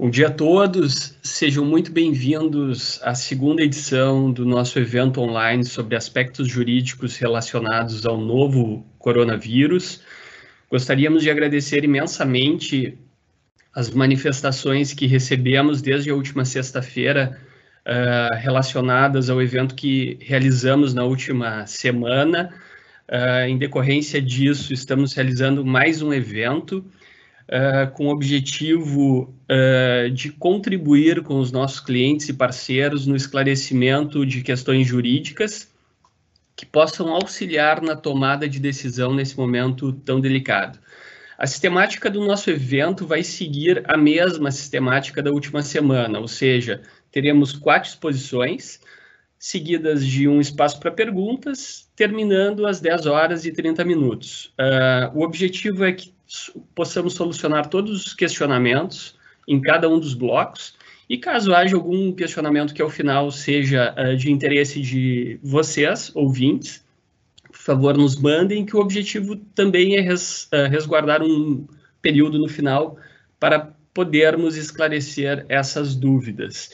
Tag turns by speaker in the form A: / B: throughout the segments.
A: Bom dia a todos, sejam muito bem-vindos à segunda edição do nosso evento online sobre aspectos jurídicos relacionados ao novo coronavírus. Gostaríamos de agradecer imensamente as manifestações que recebemos desde a última sexta-feira uh, relacionadas ao evento que realizamos na última semana. Uh, em decorrência disso, estamos realizando mais um evento uh, com o objetivo uh, de contribuir com os nossos clientes e parceiros no esclarecimento de questões jurídicas que possam auxiliar na tomada de decisão nesse momento tão delicado. A sistemática do nosso evento vai seguir a mesma sistemática da última semana, ou seja, teremos quatro exposições, seguidas de um espaço para perguntas, terminando às 10 horas e 30 minutos. Uh, o objetivo é que possamos solucionar todos os questionamentos em cada um dos blocos. E caso haja algum questionamento que ao final seja uh, de interesse de vocês, ouvintes, por favor, nos mandem, que o objetivo também é res, uh, resguardar um período no final para podermos esclarecer essas dúvidas.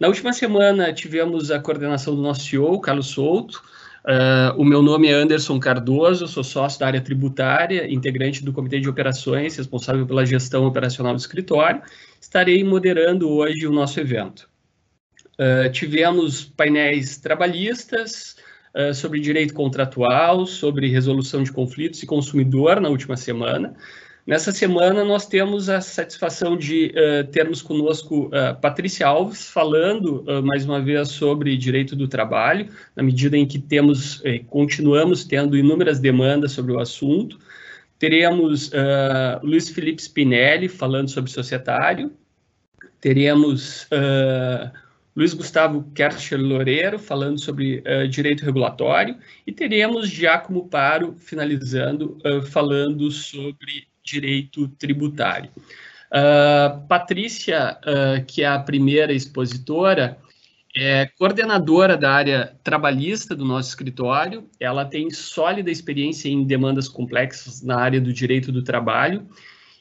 A: Na última semana, tivemos a coordenação do nosso CEO, Carlos Souto, Uh, o meu nome é Anderson Cardoso, sou sócio da área tributária, integrante do Comitê de Operações, responsável pela gestão operacional do escritório. Estarei moderando hoje o nosso evento. Uh, tivemos painéis trabalhistas uh, sobre direito contratual, sobre resolução de conflitos e consumidor na última semana. Nessa semana, nós temos a satisfação de uh, termos conosco uh, Patrícia Alves, falando uh, mais uma vez sobre direito do trabalho, na medida em que temos, continuamos tendo inúmeras demandas sobre o assunto. Teremos Luiz Felipe Spinelli, falando sobre societário. Teremos Luiz Gustavo Kercher Loureiro, falando sobre direito regulatório. E teremos Giacomo Paro, finalizando, falando sobre direito tributário. Uh, Patrícia, uh, que é a primeira expositora, é coordenadora da área trabalhista do nosso escritório. Ela tem sólida experiência em demandas complexas na área do direito do trabalho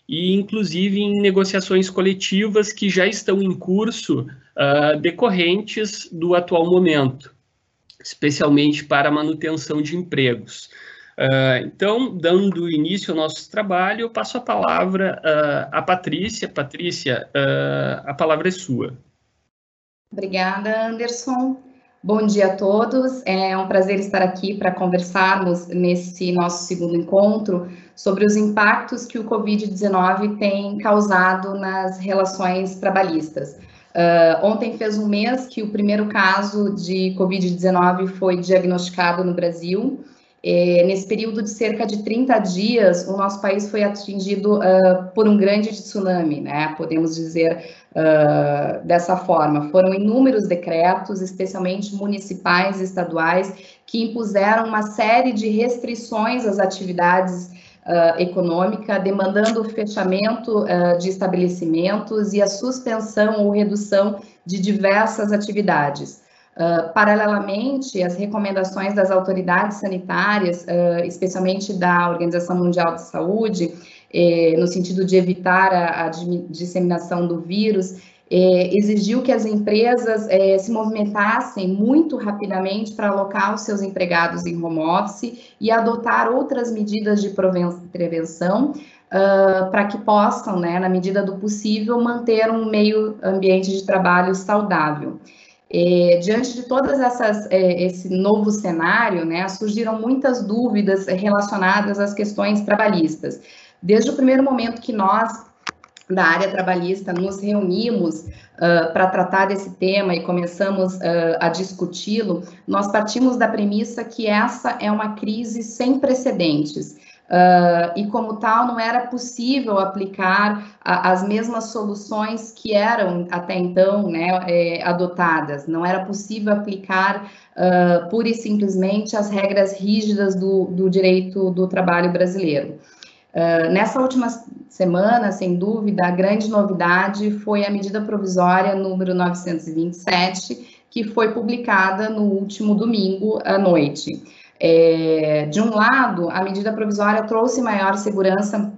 A: e, inclusive, em negociações coletivas que já estão em curso uh, decorrentes do atual momento, especialmente para manutenção de empregos. Uh, então, dando início ao nosso trabalho, eu passo a palavra uh, à Patrícia. Patrícia, uh, a palavra é sua.
B: Obrigada, Anderson. Bom dia a todos. É um prazer estar aqui para conversarmos nesse nosso segundo encontro sobre os impactos que o Covid-19 tem causado nas relações trabalhistas. Uh, ontem fez um mês que o primeiro caso de Covid-19 foi diagnosticado no Brasil. É, nesse período de cerca de 30 dias, o nosso país foi atingido uh, por um grande tsunami, né? Podemos dizer uh, dessa forma. Foram inúmeros decretos, especialmente municipais e estaduais, que impuseram uma série de restrições às atividades uh, econômicas, demandando o fechamento de estabelecimentos e a suspensão ou redução de diversas atividades. Uh, paralelamente, as recomendações das autoridades sanitárias, uh, especialmente da Organização Mundial de Saúde, eh, no sentido de evitar a, a disseminação do vírus, eh, exigiu que as empresas eh, se movimentassem muito rapidamente para alocar os seus empregados em home office e adotar outras medidas de prevenção uh, para que possam, né, na medida do possível, manter um meio ambiente de trabalho saudável. É, diante de todas essas é, esse novo cenário, né, surgiram muitas dúvidas relacionadas às questões trabalhistas. Desde o primeiro momento que nós da área trabalhista nos reunimos uh, para tratar desse tema e começamos uh, a discuti-lo, nós partimos da premissa que essa é uma crise sem precedentes. Uh, e como tal, não era possível aplicar a, as mesmas soluções que eram até então né, é, adotadas. Não era possível aplicar uh, pura e simplesmente as regras rígidas do, do direito do trabalho brasileiro. Uh, nessa última semana, sem dúvida, a grande novidade foi a medida provisória número 927, que foi publicada no último domingo à noite. É, de um lado, a medida provisória trouxe maior segurança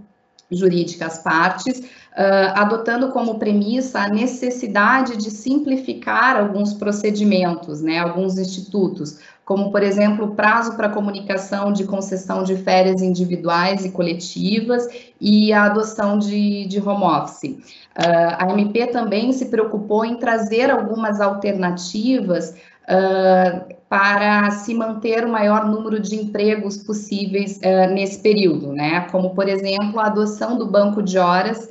B: jurídica às partes, uh, adotando como premissa a necessidade de simplificar alguns procedimentos, né, alguns institutos, como, por exemplo, o prazo para comunicação de concessão de férias individuais e coletivas e a adoção de, de home office. Uh, a MP também se preocupou em trazer algumas alternativas uh, para se manter o maior número de empregos possíveis uh, nesse período, né? Como, por exemplo, a adoção do banco de horas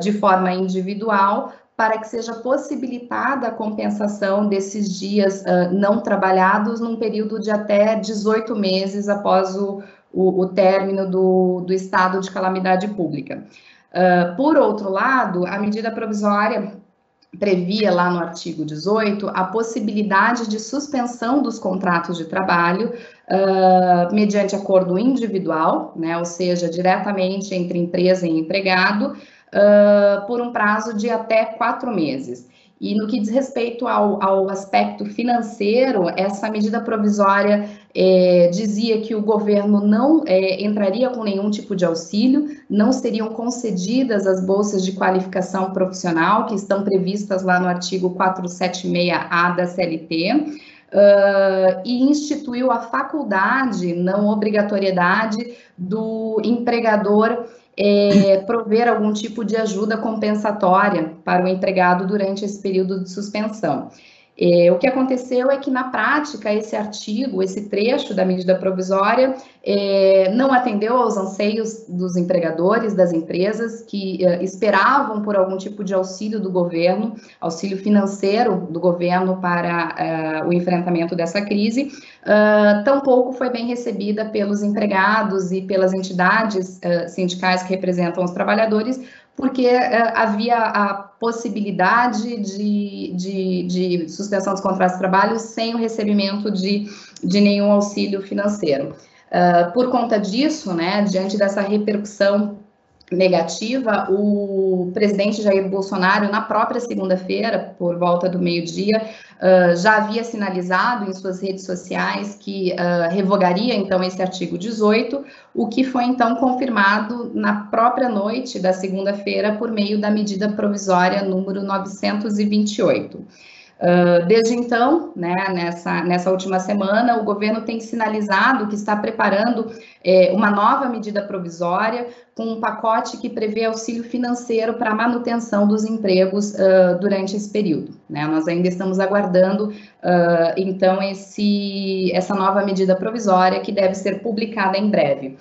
B: de forma individual para que seja possibilitada a compensação desses dias uh, não trabalhados num período de até 18 meses após o, o, o término do, do, estado de calamidade pública. Uh, por outro lado, a medida provisória previa lá no artigo 18 a possibilidade de suspensão dos contratos de trabalho uh, mediante acordo individual, né, ou seja, diretamente entre empresa e empregado, uh, por um prazo de até quatro meses. E no que diz respeito ao, ao aspecto financeiro, essa medida provisória é, dizia que o governo não é, entraria com nenhum tipo de auxílio, não seriam concedidas as bolsas de qualificação profissional que estão previstas lá no artigo 476A da CLT. Uh, e instituiu a faculdade, não obrigatoriedade, do empregador é, prover algum tipo de ajuda compensatória para o empregado durante esse período de suspensão. É, o que aconteceu é que, na prática, esse artigo, esse trecho da medida provisória, é, não atendeu aos anseios dos empregadores, das empresas, que é, esperavam por algum tipo de auxílio do governo, auxílio financeiro do governo para é, o enfrentamento dessa crise, uh, tampouco foi bem recebida pelos empregados e pelas entidades uh, sindicais que representam os trabalhadores, porque uh, havia a possibilidade de, de, de, suspensão dos contratos de trabalho sem o recebimento de, de nenhum auxílio financeiro. Uh, por conta disso, né, diante dessa repercussão negativa, o presidente Jair Bolsonaro, na própria segunda-feira, por volta do meio-dia, uh, já havia sinalizado em suas redes sociais que uh, revogaria então esse artigo 18, o que foi então confirmado na própria noite da segunda-feira por meio da medida provisória número 928. Uh, desde então, né, nessa, nessa última semana, o governo tem sinalizado que está preparando é, uma nova medida provisória com um pacote que prevê auxílio financeiro para a manutenção dos empregos uh, durante esse período. Né? Nós ainda estamos aguardando, uh, então, esse, essa nova medida provisória que deve ser publicada em breve.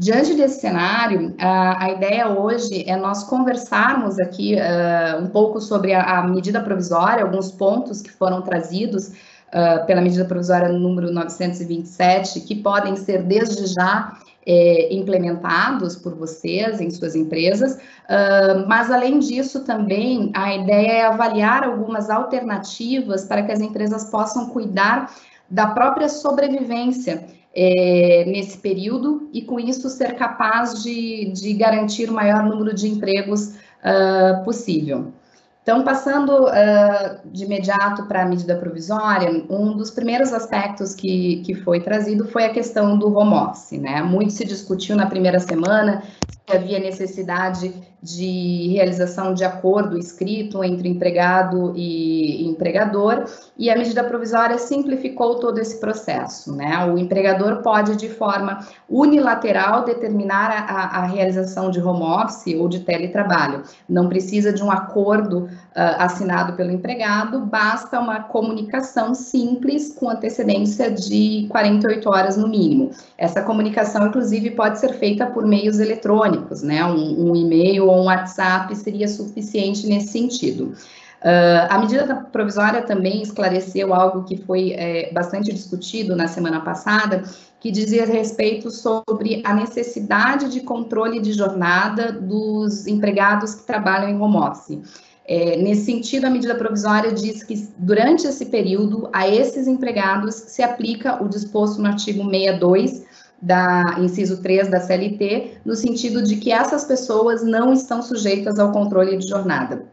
B: Diante desse cenário, a, a, ideia hoje é nós conversarmos aqui uh, um pouco sobre a, a, medida provisória, alguns pontos que foram trazidos uh, pela medida provisória número 927, que podem ser desde já é, implementados por vocês em suas empresas, uh, mas além disso também a ideia é avaliar algumas alternativas para que as empresas possam cuidar da própria sobrevivência é, nesse período e, com isso, ser capaz de, de garantir o maior número de empregos uh, possível. Então, passando uh, de imediato para a medida provisória, um dos primeiros aspectos que, que foi trazido foi a questão do home office. Né? Muito se discutiu na primeira semana se havia necessidade de realização de acordo escrito entre empregado e empregador, e a medida provisória simplificou todo esse processo. Né? O empregador pode, de forma unilateral, determinar a, a realização de home office ou de teletrabalho. Não precisa de um acordo uh, assinado pelo empregado, basta uma comunicação simples com antecedência de 48 horas no mínimo. Essa comunicação, inclusive, pode ser feita por meios eletrônicos, né? um, um e-mail ou um WhatsApp seria suficiente nesse sentido. Uh, a medida provisória também esclareceu algo que foi é, bastante discutido na semana passada, que dizia respeito sobre a necessidade de controle de jornada dos empregados que trabalham em home office. É, nesse sentido, a medida provisória diz que durante esse período, a esses empregados se aplica o disposto no artigo 62 da inciso 3 da CLT, no sentido de que essas pessoas não estão sujeitas ao controle de jornada.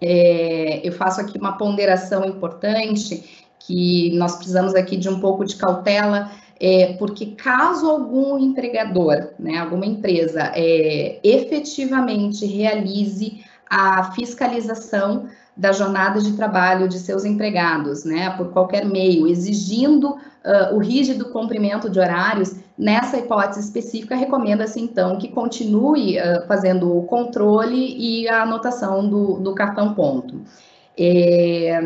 B: É, eu faço aqui uma ponderação importante que nós precisamos aqui de um pouco de cautela, é, porque caso algum empregador, né, alguma empresa, é, efetivamente realize a fiscalização da jornada de trabalho de seus empregados, né, por qualquer meio, exigindo uh, o rígido cumprimento de horários, nessa hipótese específica, recomenda-se então que continue uh, fazendo o controle e a anotação do, do cartão ponto. É,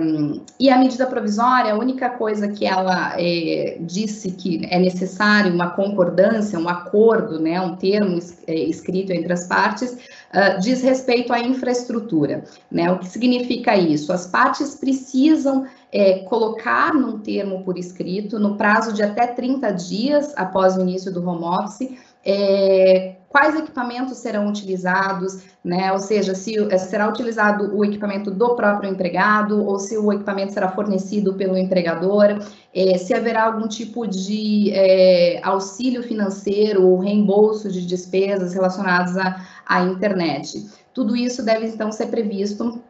B: e a medida provisória, a única coisa que ela é, disse que é necessário uma concordância, um acordo, né, um termo é, escrito entre as partes, uh, diz respeito à infraestrutura. Né? O que significa isso? As partes precisam é, colocar num termo por escrito, no prazo de até 30 dias após o início do home office, é, quais equipamentos serão utilizados, né? Ou seja, se eh, será utilizado o equipamento do próprio empregado ou se o equipamento será fornecido pelo empregador, é, se haverá algum tipo de é, auxílio financeiro ou reembolso de despesas relacionadas à, à internet. Tudo isso deve então ser previsto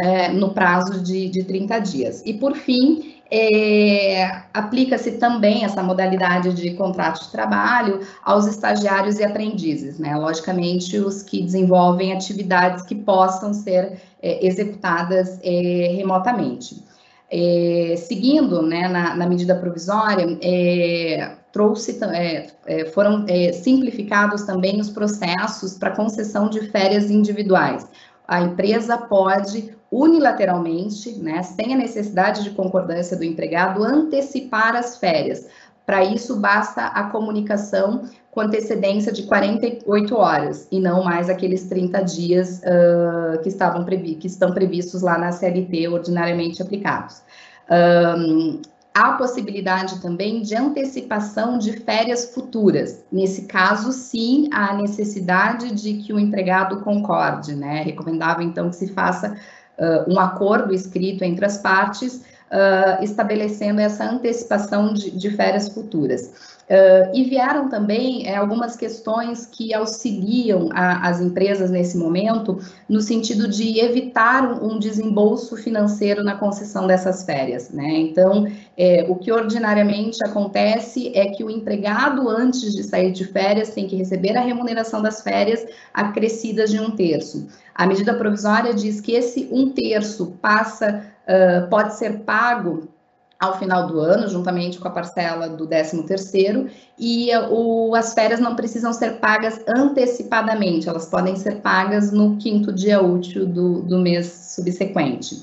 B: é, no prazo de, de 30 dias. E por fim, é, Aplica-se também essa modalidade de contrato de trabalho aos estagiários e aprendizes, né? Logicamente, os que desenvolvem atividades que possam ser é, executadas é, remotamente. É, seguindo né, na, na, medida provisória, é, trouxe, é, foram simplificados também os processos para concessão de férias individuais. A empresa pode unilateralmente, né, sem a necessidade de concordância do empregado, antecipar as férias. Para isso, basta a comunicação com antecedência de 48 horas e não mais aqueles 30 dias uh, que, estavam que estão previstos lá na CLT ordinariamente aplicados. Um, há possibilidade também de antecipação de férias futuras. Nesse caso, sim, há necessidade de que o empregado concorde, né? É recomendável, então, que se faça uh, um acordo escrito entre as partes, uh, estabelecendo essa antecipação de, de férias futuras. Uh, e vieram também é, algumas questões que auxiliam a, as empresas nesse momento, no sentido de evitar um, um desembolso financeiro na concessão dessas férias. Né? Então, é, o que ordinariamente acontece é que o empregado, antes de sair de férias, tem que receber a remuneração das férias acrescidas de um terço. A medida provisória diz que esse um terço passa, uh, pode ser pago ao final do ano, juntamente com a parcela do 13º, e o, as férias não precisam ser pagas antecipadamente, elas podem ser pagas no quinto dia útil do, do mês subsequente.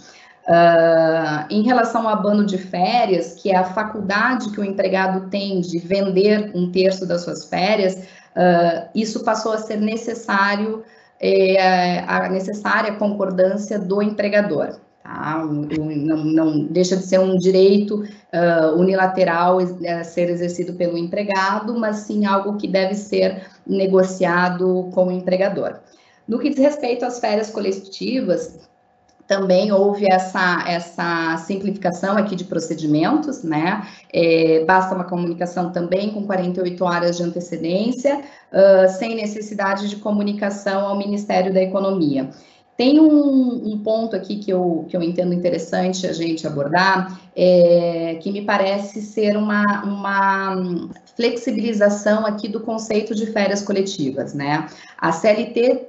B: Uh, em relação ao abono de férias, que é a faculdade que o empregado tem de vender um terço das suas férias, uh, isso passou a ser necessário, é, a necessária concordância do empregador. Tá? Não, não, deixa de ser um direito uh, unilateral a ser exercido pelo empregado, mas sim algo que deve ser negociado com o empregador. No que diz respeito às férias coletivas, também houve essa, essa simplificação aqui de procedimentos, né? É, basta uma comunicação também com 48 horas de antecedência, uh, sem necessidade de comunicação ao Ministério da Economia. Tem um, um, ponto aqui que eu, que eu entendo interessante a gente abordar, é, que me parece ser uma, uma flexibilização aqui do conceito de férias coletivas, né? A CLT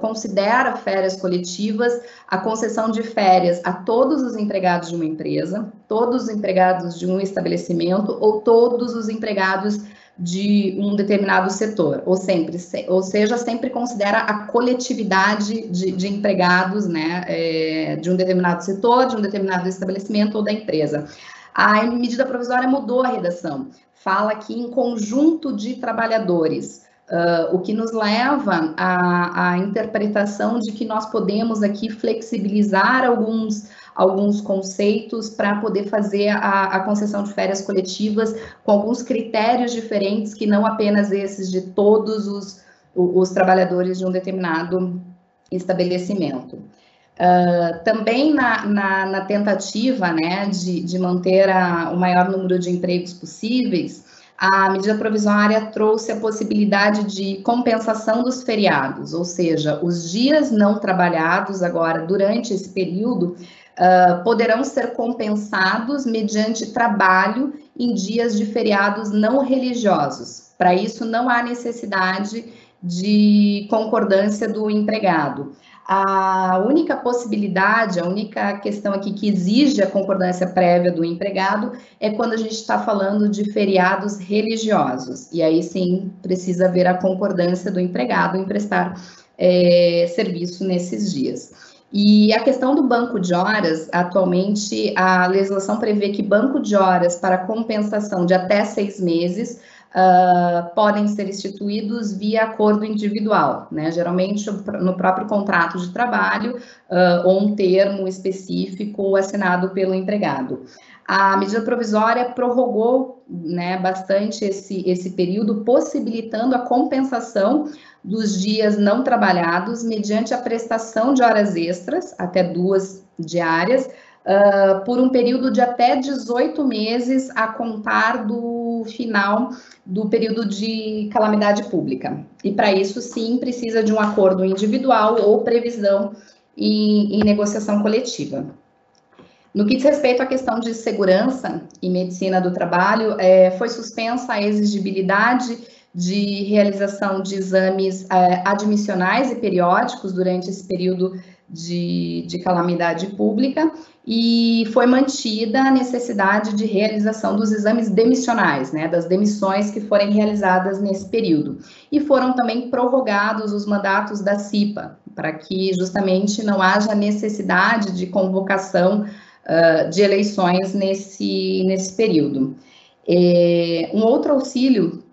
B: considera férias coletivas a concessão de férias a todos os empregados de uma empresa, todos os empregados de um estabelecimento ou todos os empregados de um determinado setor, ou sempre, ou seja, sempre considera a coletividade de, de empregados, né, é, de um determinado setor, de um determinado estabelecimento ou da empresa. A medida provisória mudou a redação, fala aqui em conjunto de trabalhadores, uh, o que nos leva à, à interpretação de que nós podemos aqui flexibilizar alguns alguns conceitos para poder fazer a, a, concessão de férias coletivas com alguns critérios diferentes que não apenas esses de todos os, os trabalhadores de um determinado estabelecimento. Uh, também na, na, na, tentativa né, de, de manter a, o maior número de empregos possíveis, a medida provisória trouxe a possibilidade de compensação dos feriados, ou seja, os dias não trabalhados agora durante esse período uh, poderão ser compensados mediante trabalho em dias de feriados não religiosos. Para isso, não há necessidade de concordância do empregado. A única possibilidade, a única questão aqui que exige a concordância prévia do empregado é quando a gente está falando de feriados religiosos. E aí sim precisa haver a concordância do empregado em prestar é, serviço nesses dias. E a questão do banco de horas, atualmente a legislação prevê que banco de horas para compensação de até seis meses uh, podem ser instituídos via acordo individual, né? Geralmente no próprio contrato de trabalho uh, ou um termo específico assinado pelo empregado. A medida provisória prorrogou né, bastante esse, esse período, possibilitando a compensação dos dias não trabalhados mediante a prestação de horas extras, até duas diárias, uh, por um período de até 18 meses a contar do final do período de calamidade pública. E para isso, sim, precisa de um acordo individual ou previsão em, em negociação coletiva. No que diz respeito à questão de segurança e medicina do trabalho, é, foi suspensa a exigibilidade de realização de exames é, admissionais e periódicos durante esse período de, de, calamidade pública e foi mantida a necessidade de realização dos exames demissionais, né, das demissões que forem realizadas nesse período. E foram também prorrogados os mandatos da CIPA, para que justamente não haja necessidade de convocação uh, de eleições nesse, nesse período. É, um outro auxílio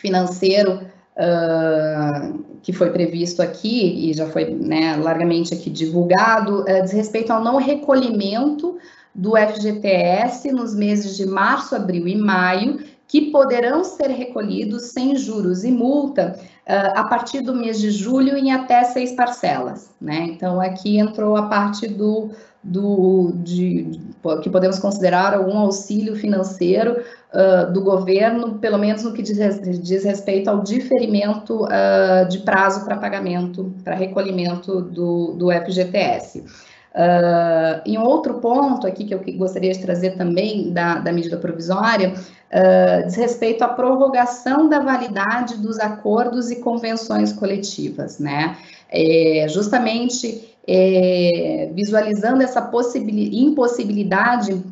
B: financeiro uh, que foi previsto aqui e já foi né, largamente aqui divulgado, uh, diz respeito ao não recolhimento do FGTS nos meses de março, abril e maio, que poderão ser recolhidos sem juros e multa uh, a partir do mês de julho em até seis parcelas. Né? Então, aqui entrou a parte do, do de, que podemos considerar algum auxílio financeiro uh, do governo, pelo menos no que diz, diz respeito ao diferimento uh, de prazo para pagamento, para recolhimento do, do FGTS. Uh, em outro ponto aqui que eu gostaria de trazer também da, da medida provisória, uh, diz respeito à prorrogação da validade dos acordos e convenções coletivas, né? É, justamente é, visualizando essa impossibilidade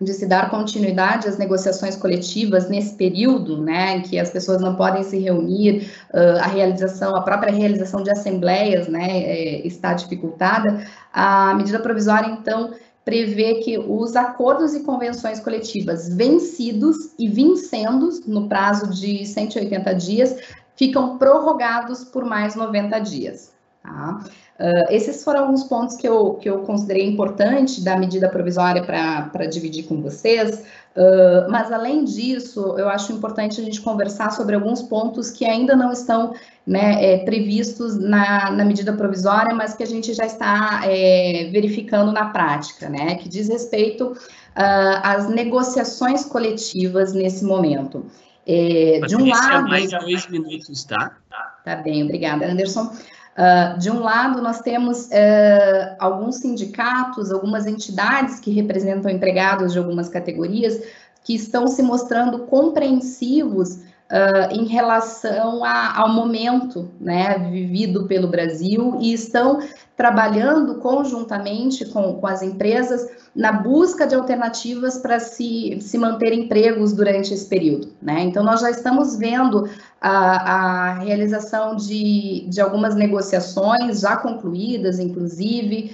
B: de se dar continuidade às negociações coletivas nesse período, né, em que as pessoas não podem se reunir, uh, a realização, a própria realização de assembleias, né, é, está dificultada, a medida provisória, então, prevê que os acordos e convenções coletivas vencidos e vincendos no prazo de 180 dias ficam prorrogados por mais 90 dias. Tá? Uh, esses foram alguns pontos que eu, que eu considerei importante da medida provisória para dividir com vocês, uh, mas além disso, eu acho importante a gente conversar sobre alguns pontos que ainda não estão né, é, previstos na, na medida provisória, mas que a gente já está é, verificando na prática, né, que diz respeito uh, às negociações coletivas nesse momento.
A: É, de um lado. mais dois minutos, tá?
B: Tá bem, obrigada, Anderson. Uh, de um lado, nós temos uh, alguns sindicatos, algumas entidades que representam empregados de algumas categorias que estão se mostrando compreensivos uh, em relação a, ao momento né, vivido pelo Brasil e estão trabalhando conjuntamente com, com as empresas na busca de alternativas para se, se manter empregos durante esse período. Né? Então, nós já estamos vendo a, a realização de, de algumas negociações já concluídas, inclusive,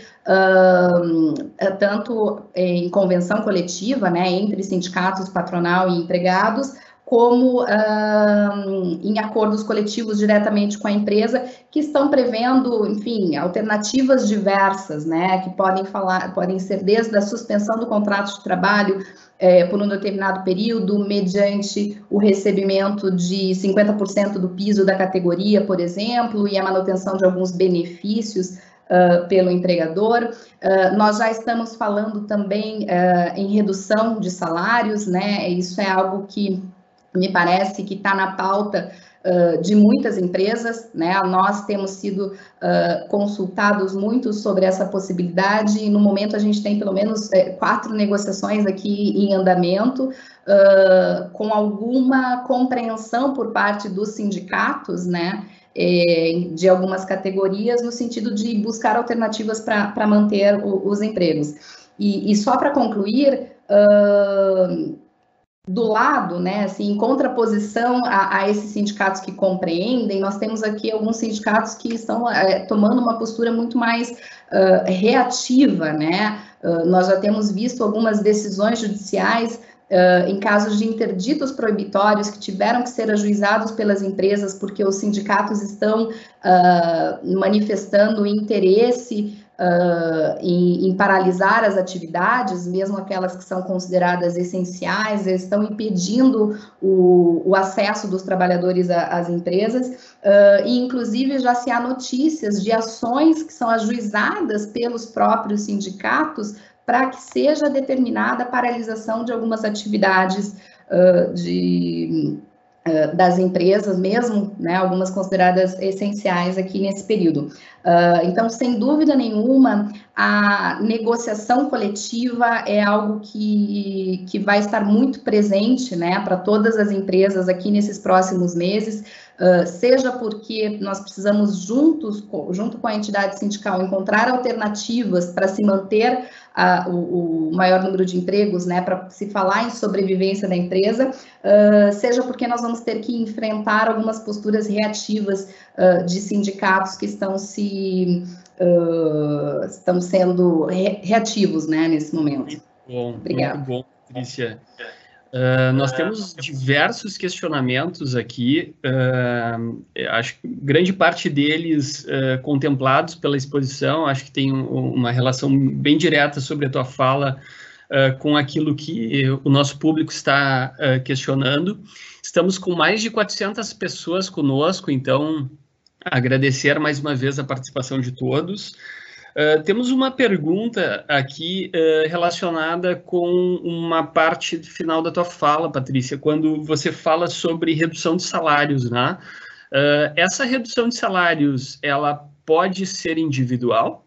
B: um, tanto em convenção coletiva, né, entre sindicatos, patronal e empregados, como em acordos coletivos diretamente com a empresa, que estão prevendo, enfim, alternativas diversas, né, que podem falar, podem ser desde a suspensão do contrato de trabalho é, por um determinado período, mediante o recebimento de 50% do piso da categoria, por exemplo, e a manutenção de alguns benefícios Uh, pelo empregador. Uh, nós já estamos falando também uh, em redução de salários, né? Isso é algo que me parece que está na pauta uh, de muitas empresas, né? Nós temos sido uh, consultados muito sobre essa possibilidade e no momento a gente tem pelo menos é, quatro negociações aqui em andamento, uh, com alguma compreensão por parte dos sindicatos, né? É, de algumas categorias, no sentido de buscar alternativas para manter o, os empregos. E, e só para concluir, uh, do lado, né, assim, em contraposição a, a, esses sindicatos que compreendem, nós temos aqui alguns sindicatos que estão é, tomando uma postura muito mais uh, reativa, né, uh, nós já temos visto algumas decisões judiciais Uh, em casos de interditos proibitórios que tiveram que ser ajuizados pelas empresas porque os sindicatos estão uh, manifestando interesse uh, em, em, paralisar as atividades, mesmo aquelas que são consideradas essenciais, estão impedindo o, o acesso dos trabalhadores às empresas, uh, e inclusive já se há notícias de ações que são ajuizadas pelos próprios sindicatos para que seja determinada a paralisação de algumas atividades uh, de das empresas mesmo, né, algumas consideradas essenciais aqui nesse período. Uh, então, sem dúvida nenhuma, a negociação coletiva é algo que, que vai estar muito presente, né, para todas as empresas aqui nesses próximos meses, uh, seja porque nós precisamos juntos, junto com a entidade sindical, encontrar alternativas para se manter o, o, maior número de empregos, né, para se falar em sobrevivência da empresa, uh, seja porque nós vamos ter que enfrentar algumas posturas reativas uh, de sindicatos que estão se uh, estão sendo re reativos, né, nesse momento. Muito
A: bom, Obrigada. muito bom, Patrícia. Uh, nós temos diversos questionamentos aqui, uh, acho que grande parte deles uh, contemplados pela exposição, acho que tem um, uma relação bem direta sobre a tua fala com aquilo que o nosso público está questionando. Estamos com mais de 400 pessoas conosco, então agradecer mais uma vez a participação de todos. Uh, temos uma pergunta aqui uh, relacionada com uma parte final da tua fala, Patrícia, quando você fala sobre redução de salários, né? Uh, essa redução de salários, ela pode ser individual?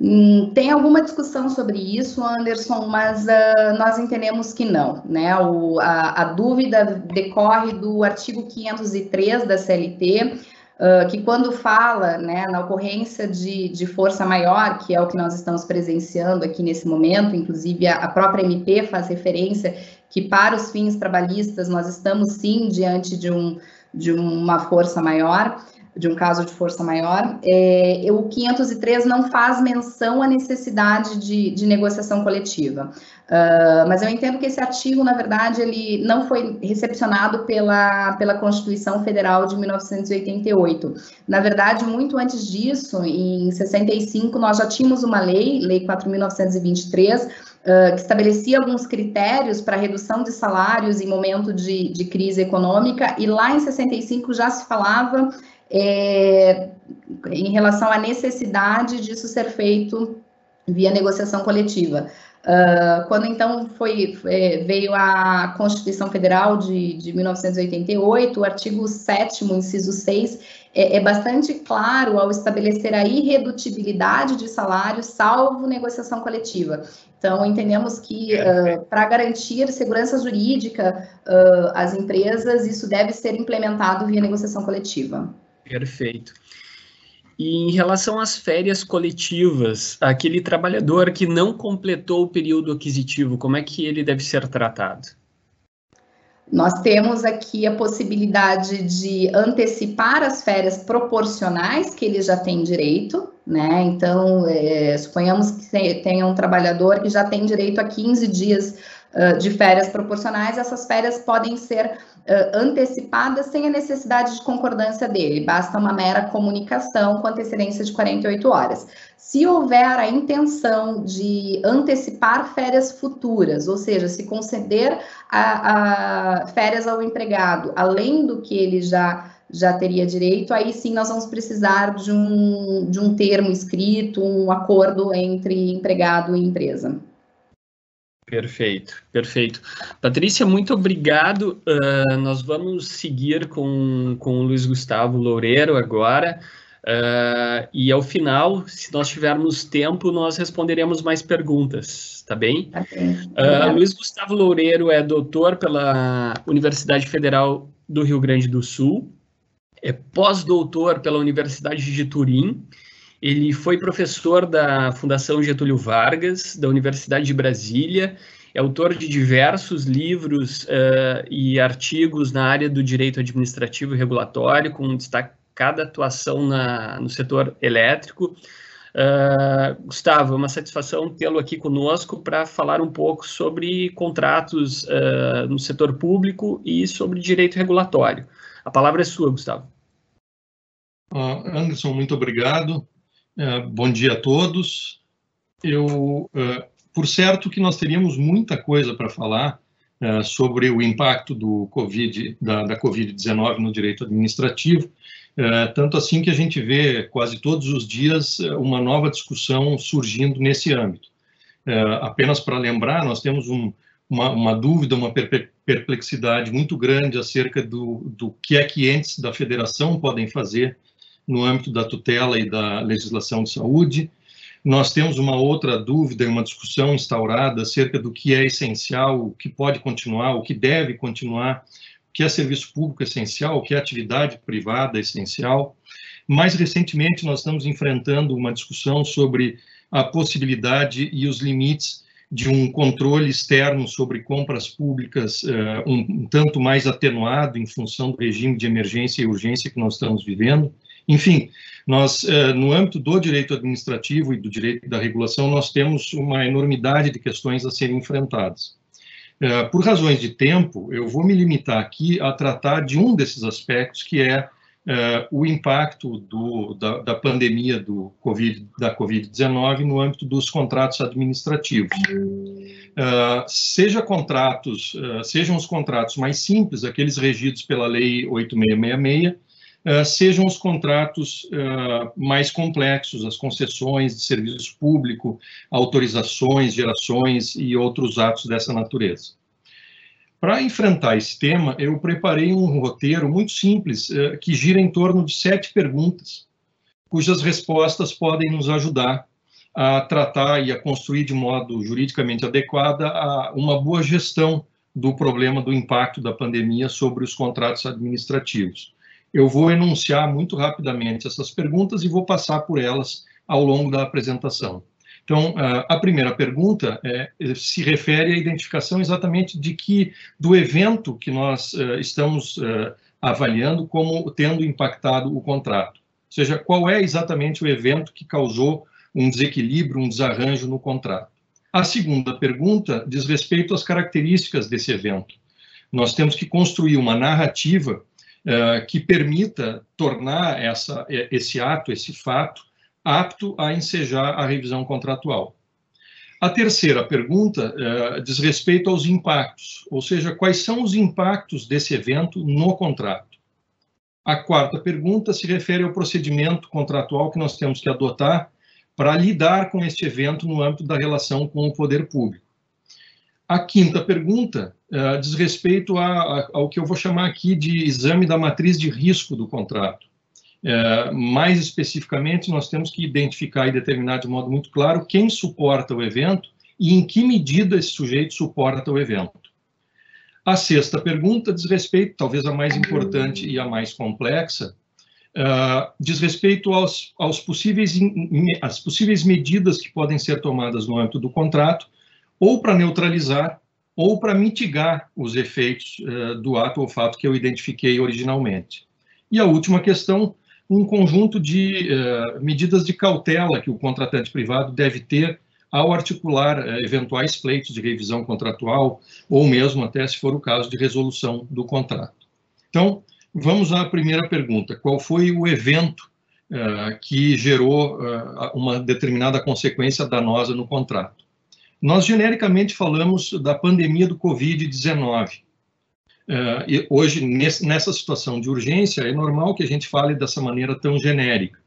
B: Hum, tem alguma discussão sobre isso, Anderson, mas uh, nós entendemos que não, né? O, a, a, dúvida decorre do artigo 503 da CLT, uh, que quando fala né, na ocorrência de, de, força maior, que é o que nós estamos presenciando aqui nesse momento, inclusive a, a própria MP faz referência que para os fins trabalhistas nós estamos sim diante de, um, de uma força maior, de um caso de força maior. É, o 503 não faz menção à necessidade de, de negociação coletiva. Uh, mas eu entendo que esse artigo, na verdade, ele não foi recepcionado pela, pela Constituição Federal de 1988. Na verdade, muito antes disso, em 65, nós já tínhamos uma lei, Lei 4.923, uh, que estabelecia alguns critérios para redução de salários em momento de, de crise econômica, e lá em 65 já se falava é, em relação à necessidade disso ser feito via negociação coletiva. Uh, quando então foi, foi, veio a Constituição Federal de, de 1988, o artigo 7 inciso 6, é, é, bastante claro ao estabelecer a irredutibilidade de salário, salvo negociação coletiva. Então, entendemos que uh, para garantir segurança jurídica uh, às empresas, isso deve ser implementado via negociação coletiva.
A: Perfeito. E em relação às férias coletivas, aquele trabalhador que não completou o período aquisitivo, como é que ele deve ser tratado?
B: Nós temos aqui a possibilidade de antecipar as férias proporcionais que ele já tem direito, né? Então, é, suponhamos que tenha um trabalhador que já tem direito a 15 dias de férias proporcionais, essas férias podem ser uh, antecipadas sem a necessidade de concordância dele, basta uma mera comunicação com antecedência de 48 horas. Se houver a intenção de antecipar férias futuras, ou seja, se conceder a, a férias ao empregado, além do que ele já já teria direito, aí sim nós vamos precisar de um, de um termo escrito, um acordo entre empregado e empresa.
A: Perfeito, perfeito. Patrícia, muito obrigado. Uh, nós vamos seguir com, com o Luiz Gustavo Loureiro agora. Uh, e ao final, se nós tivermos tempo, nós responderemos mais perguntas, tá bem? Uh, Luiz Gustavo Loureiro é doutor pela Universidade Federal do Rio Grande do Sul, é pós-doutor pela Universidade de Turim ele foi professor da Fundação Getúlio Vargas, da Universidade de Brasília, é autor de diversos livros uh, e artigos na área do direito administrativo e regulatório, com destacada atuação na, no setor elétrico. Uh, Gustavo, é uma satisfação tê-lo aqui conosco para falar um pouco sobre contratos uh, no setor público e sobre direito regulatório. A palavra é sua, Gustavo.
C: Uh, Anderson, muito obrigado. É, bom dia a todos. Eu, uh, por certo que nós teríamos muita coisa para falar uh, sobre o impacto do COVID, da, da Covid-19 no direito administrativo, tanto assim que a gente vê quase todos os dias uma nova discussão surgindo nesse âmbito. apenas para lembrar, nós temos um, uma, uma, dúvida, uma perplexidade muito grande acerca do, do que é que entes da federação podem fazer no âmbito da tutela e da legislação de saúde. Nós temos uma outra dúvida e uma discussão instaurada acerca do que é essencial, o que pode continuar, o que deve continuar, o que é serviço público essencial, o que é atividade privada essencial. Mais recentemente, nós estamos enfrentando uma discussão sobre a possibilidade e os limites de um controle externo sobre compras públicas uh, um, um tanto mais atenuado em função do regime de emergência e urgência que nós estamos vivendo. Enfim, nós, eh, no âmbito do direito administrativo e do direito da regulação, nós temos uma enormidade de questões a serem enfrentadas. Eh, por razões de tempo, eu vou me limitar aqui a tratar de um desses aspectos, que é eh, o impacto do, da, da, pandemia do COVID, da Covid-19 no âmbito dos contratos administrativos. seja contratos, sejam os contratos mais simples, aqueles regidos pela Lei 8666, eh, sejam os contratos uh, mais complexos, as concessões de serviço público, autorizações, gerações e outros atos dessa natureza. Para enfrentar esse tema, eu preparei um roteiro muito simples, uh, que gira em torno de sete perguntas, cujas respostas podem nos ajudar a tratar e a construir de modo juridicamente adequado uma boa gestão do problema do impacto da pandemia sobre os contratos administrativos. Eu vou enunciar muito rapidamente essas perguntas e vou passar por elas ao longo da apresentação. Então, a primeira pergunta é, se refere à identificação exatamente de que do evento que nós uh, estamos uh, avaliando como tendo impactado o contrato. Ou seja, qual é exatamente o evento que causou um desequilíbrio, um desarranjo no contrato. A segunda pergunta diz respeito às características desse evento. Nós temos que construir uma narrativa uh, que permita tornar essa, esse ato, esse fato, apto a ensejar a revisão contratual. A terceira pergunta uh, diz respeito aos impactos, ou seja, quais são os impactos desse evento no contrato. A quarta pergunta se refere ao procedimento contratual que nós temos que adotar para lidar com este evento no âmbito da relação com o poder público. A quinta pergunta uh, diz respeito a, a, ao que eu vou chamar aqui de exame da matriz de risco do contrato. Uh, mais especificamente, nós temos que identificar e determinar de modo muito claro quem suporta o evento e em que medida esse sujeito suporta o evento. A sexta pergunta diz respeito, talvez a mais importante e a mais complexa, uh, diz respeito aos, aos possíveis, as possíveis medidas que podem ser tomadas no âmbito do contrato ou para neutralizar ou para mitigar os efeitos uh, do ato ou fato que eu identifiquei originalmente. E a última questão, um conjunto de uh, medidas de cautela que o contratante privado deve ter ao articular uh, eventuais pleitos de revisão contratual ou mesmo até, se for o caso, de resolução do contrato. Então, vamos à primeira pergunta. Qual foi o evento que gerou uma determinada consequência danosa no contrato? Nós genericamente falamos da pandemia do Covid-19. Uh, hoje, nesse, nessa situação de urgência, é normal que a gente fale dessa maneira tão genérica.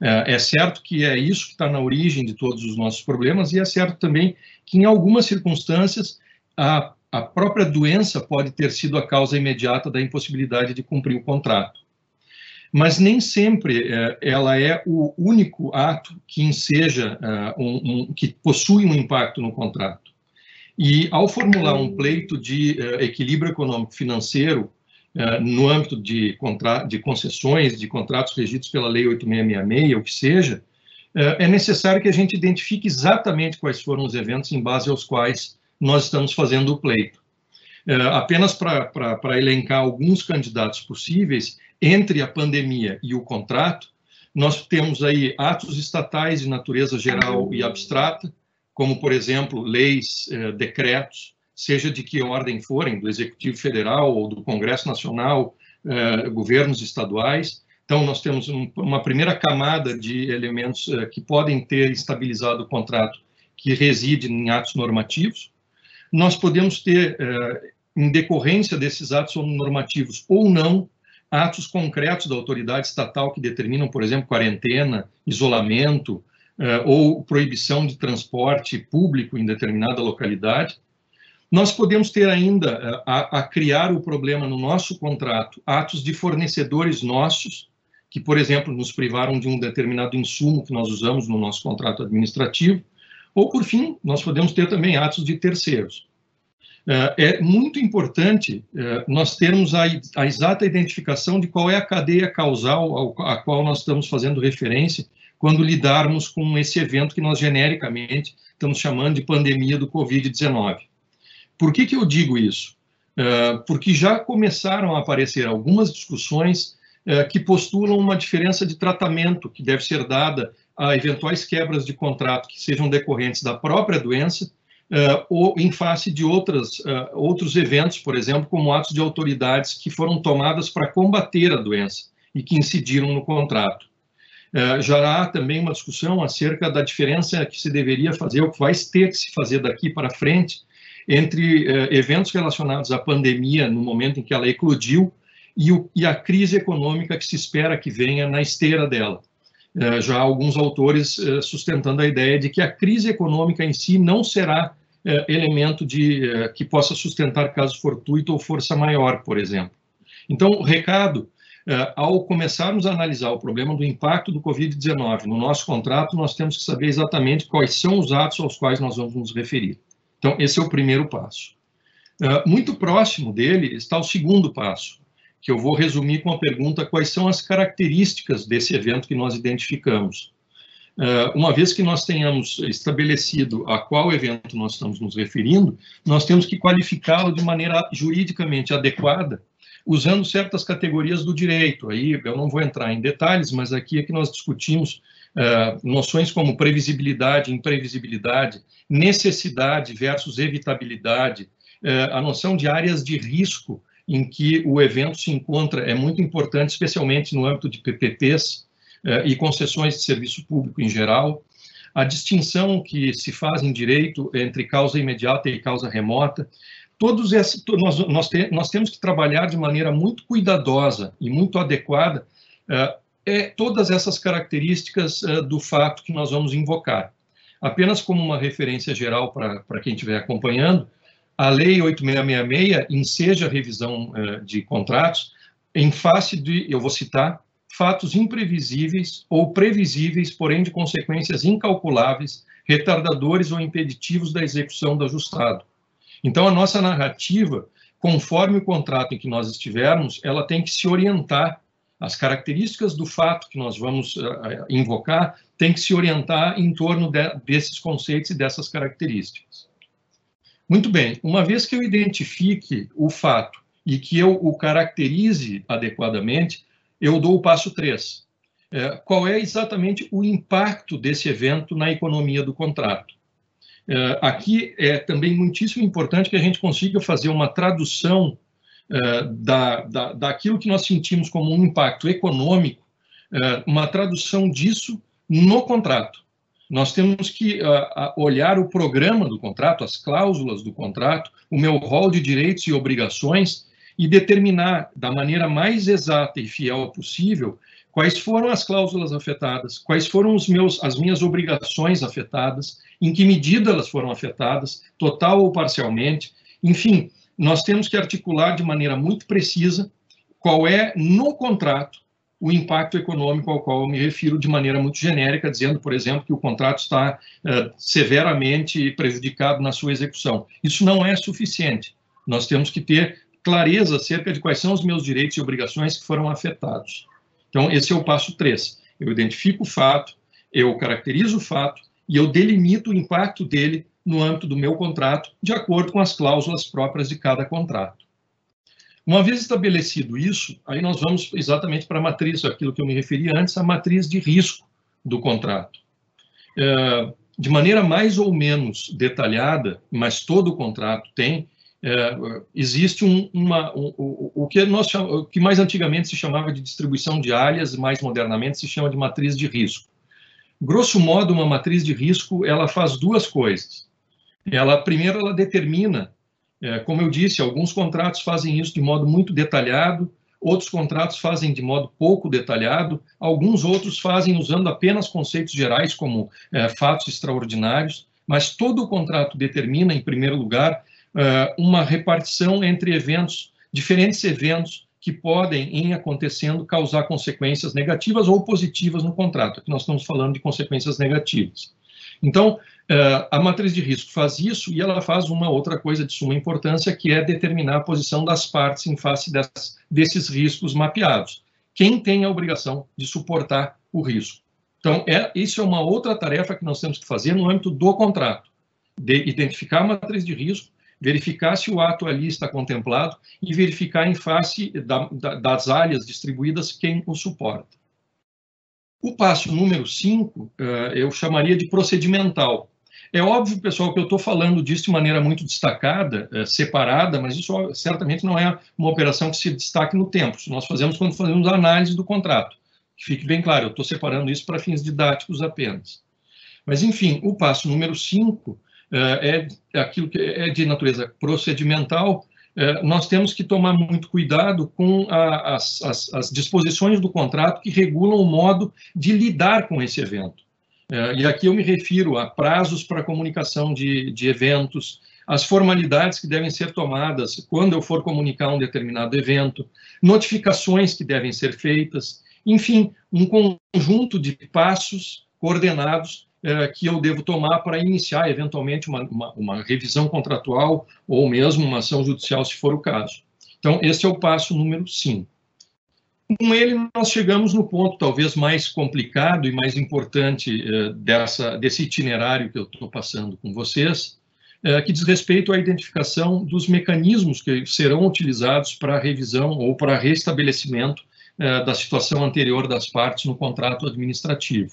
C: É certo que é isso que está na origem de todos os nossos problemas, e é certo também que, em algumas circunstâncias, a, a própria doença pode ter sido a causa imediata da impossibilidade de cumprir o contrato. Mas nem sempre é, ela é o único ato que enseja, é, um, um, que possui um impacto no contrato. E ao formular um pleito de é, equilíbrio econômico-financeiro no âmbito de, de concessões, de contratos regidos pela Lei 8666, o que seja, é, necessário que a gente identifique exatamente quais foram os eventos em base aos quais nós estamos fazendo o pleito. Apenas para elencar alguns candidatos possíveis, entre a pandemia e o contrato, nós temos aí atos estatais de natureza geral e abstrata, como, por exemplo, leis, decretos, seja de que ordem forem, do Executivo Federal ou do Congresso Nacional, eh, governos estaduais. Então, nós temos um, uma primeira camada de elementos eh, que podem ter estabilizado o contrato, que reside em atos normativos. Nós podemos ter, eh, em decorrência desses atos normativos ou não, atos concretos da autoridade estatal que determinam, por exemplo, quarentena, isolamento, ou proibição de transporte público em determinada localidade. Nós podemos ter ainda eh, a, a, criar o problema no nosso contrato atos de fornecedores nossos, que, por exemplo, nos privaram de um determinado insumo que nós usamos no nosso contrato administrativo, ou, por fim, nós podemos ter também atos de terceiros. Eh, é muito importante eh, nós termos a, a exata identificação de qual é a cadeia causal a qual nós estamos fazendo referência quando lidarmos com esse evento que nós genericamente estamos chamando de pandemia do Covid-19. Por que, que eu digo isso? Uh, porque já começaram a aparecer algumas discussões que postulam uma diferença de tratamento que deve ser dada a eventuais quebras de contrato que sejam decorrentes da própria doença uh, ou em face de outras, outros eventos, por exemplo, como atos de autoridades que foram tomadas para combater a doença e que incidiram no contrato. já há também uma discussão acerca da diferença que se deveria fazer, ou que vai ter que se fazer daqui para frente, entre eh, eventos relacionados à pandemia, no momento em que ela eclodiu, e a crise econômica que se espera que venha na esteira dela. Eh, já alguns autores eh, sustentando a ideia de que a crise econômica em si não será elemento de que possa sustentar caso fortuito ou força maior, por exemplo. Então, recado ao começarmos a analisar o problema do impacto do Covid-19 no nosso contrato, nós temos que saber exatamente quais são os atos aos quais nós vamos nos referir. Então, esse é o primeiro passo. Muito próximo dele está o segundo passo, que eu vou resumir com a pergunta: quais são as características desse evento que nós identificamos? Uh, uma vez que nós tenhamos estabelecido a qual evento nós estamos nos referindo, nós temos que qualificá-lo de maneira juridicamente adequada, usando certas categorias do direito. Aí eu não vou entrar em detalhes, mas aqui é que nós discutimos uh, noções como previsibilidade, imprevisibilidade, necessidade versus evitabilidade, uh, a noção de áreas de risco em que o evento se encontra é muito importante, especialmente no âmbito de PPPs eh, e concessões de serviço público em geral, a distinção que se faz em direito entre causa imediata e causa remota, todos esses, nós, nós, te, nós temos que trabalhar de maneira muito cuidadosa e muito adequada uh, é todas essas características uh, do fato que nós vamos invocar. Apenas como uma referência geral para quem estiver acompanhando, a Lei 8666 enseja a revisão uh, de contratos em face de, eu vou citar, fatos imprevisíveis ou previsíveis, porém de consequências incalculáveis, retardadores ou impeditivos da execução do ajustado. Então, a nossa narrativa, conforme o contrato em que nós estivermos, ela tem que se orientar as características do fato que nós vamos uh, invocar têm que se orientar em torno de, desses conceitos e dessas características. Muito bem, uma vez que eu identifique o fato e que eu o caracterize adequadamente, eu dou o passo 3. É, qual é exatamente o impacto desse evento na economia do contrato? É, aqui é também muitíssimo importante que a gente consiga fazer uma tradução é, da, da, daquilo que nós sentimos como um impacto econômico, é, uma tradução disso no contrato. Nós temos que olhar o programa do contrato, as cláusulas do contrato, o meu rol de direitos e obrigações e determinar da maneira mais exata e fiel possível quais foram as cláusulas afetadas, quais foram os meus, as minhas obrigações afetadas, em que medida elas foram afetadas, total ou parcialmente. Enfim, nós temos que articular de maneira muito precisa qual é, no contrato, o impacto econômico ao qual eu me refiro de maneira muito genérica, dizendo, por exemplo, que o contrato está uh, severamente prejudicado na sua execução. Isso não é suficiente. Nós temos que ter clareza acerca de quais são os meus direitos e obrigações que foram afetados. Então, esse é o passo 3. Eu identifico o fato, eu caracterizo o fato e eu delimito o impacto dele no âmbito do meu contrato, de acordo com as cláusulas próprias de cada contrato. Uma vez estabelecido isso, aí nós vamos exatamente para a matriz, aquilo que eu me referi antes, a matriz de risco do contrato. É, de maneira mais ou menos detalhada, mas todo o contrato tem, é, existe um, uma, um, o, o, que nós, o que mais antigamente se chamava de distribuição de áreas, mais modernamente se chama de matriz de risco. Grosso modo, uma matriz de risco, ela faz duas coisas. Ela, primeiro, ela determina, é, como eu disse, alguns contratos fazem isso de modo muito detalhado, outros contratos fazem de modo pouco detalhado, alguns outros fazem usando apenas conceitos gerais, como é, fatos extraordinários, mas todo o contrato determina, em primeiro lugar, uh, uma repartição entre eventos, diferentes eventos que podem, em acontecendo, causar consequências negativas ou positivas no contrato. Aqui nós estamos falando de consequências negativas. Então, uh, a matriz de risco faz isso e ela faz uma outra coisa de suma importância, que é determinar a posição das partes em face desses riscos mapeados. Quem tem a obrigação de suportar o risco? Então, é, isso é uma outra tarefa que nós temos que fazer no âmbito do contrato, de identificar a matriz de risco verificar se o ato ali está contemplado e verificar em face da, da, das áreas distribuídas quem o suporta. O passo número 5 uh, eh, eu chamaria de procedimental. É óbvio, pessoal, que eu estou falando disso de maneira muito destacada, uh, separada, mas isso certamente não é uma operação que se destaque no tempo. Isso nós fazemos quando fazemos a análise do contrato. Que fique bem claro, eu estou separando isso para fins didáticos apenas. Mas, enfim, o passo número 5 é, é aquilo que é de natureza procedimental, é, nós temos que tomar muito cuidado com a, as, as, as, disposições do contrato que regulam o modo de lidar com esse evento. É, e aqui eu me refiro a prazos para comunicação de, de eventos, as formalidades que devem ser tomadas quando eu for comunicar um determinado evento, notificações que devem ser feitas, enfim, um conjunto de passos coordenados é, que eu devo tomar para iniciar, eventualmente, uma, uma, uma, revisão contratual ou mesmo uma ação judicial, se for o caso. Então, esse é o passo número 5. Com ele, nós chegamos no ponto talvez mais complicado e mais importante é, dessa, desse itinerário que eu estou passando com vocês, é, que diz respeito à identificação dos mecanismos que serão utilizados para revisão ou para restabelecimento é, da situação anterior das partes no contrato administrativo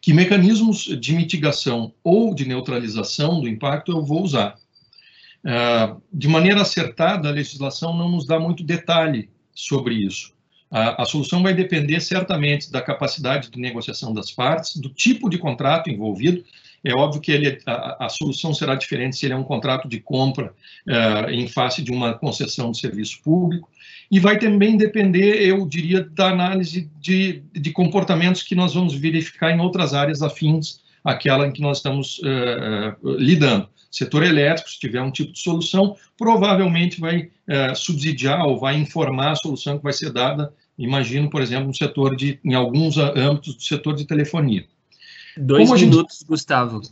C: que mecanismos de mitigação ou de neutralização do impacto eu vou usar. De maneira acertada, a legislação não nos dá muito detalhe sobre isso. A, a, solução vai depender certamente da capacidade de negociação das partes, do tipo de contrato envolvido. É óbvio que ele, a, a solução será diferente se ele é um contrato de compra uh, em face de uma concessão de serviço público, e vai também depender, eu diria, da análise de, de comportamentos que nós vamos verificar em outras áreas afins àquela em que nós estamos uh, lidando. Setor elétrico, se tiver um tipo de solução, provavelmente vai uh, subsidiar ou vai informar a solução que vai ser dada, imagino, por exemplo, no setor de, em alguns âmbitos do setor de telefonia.
A: Dois Como minutos, gente... Gustavo.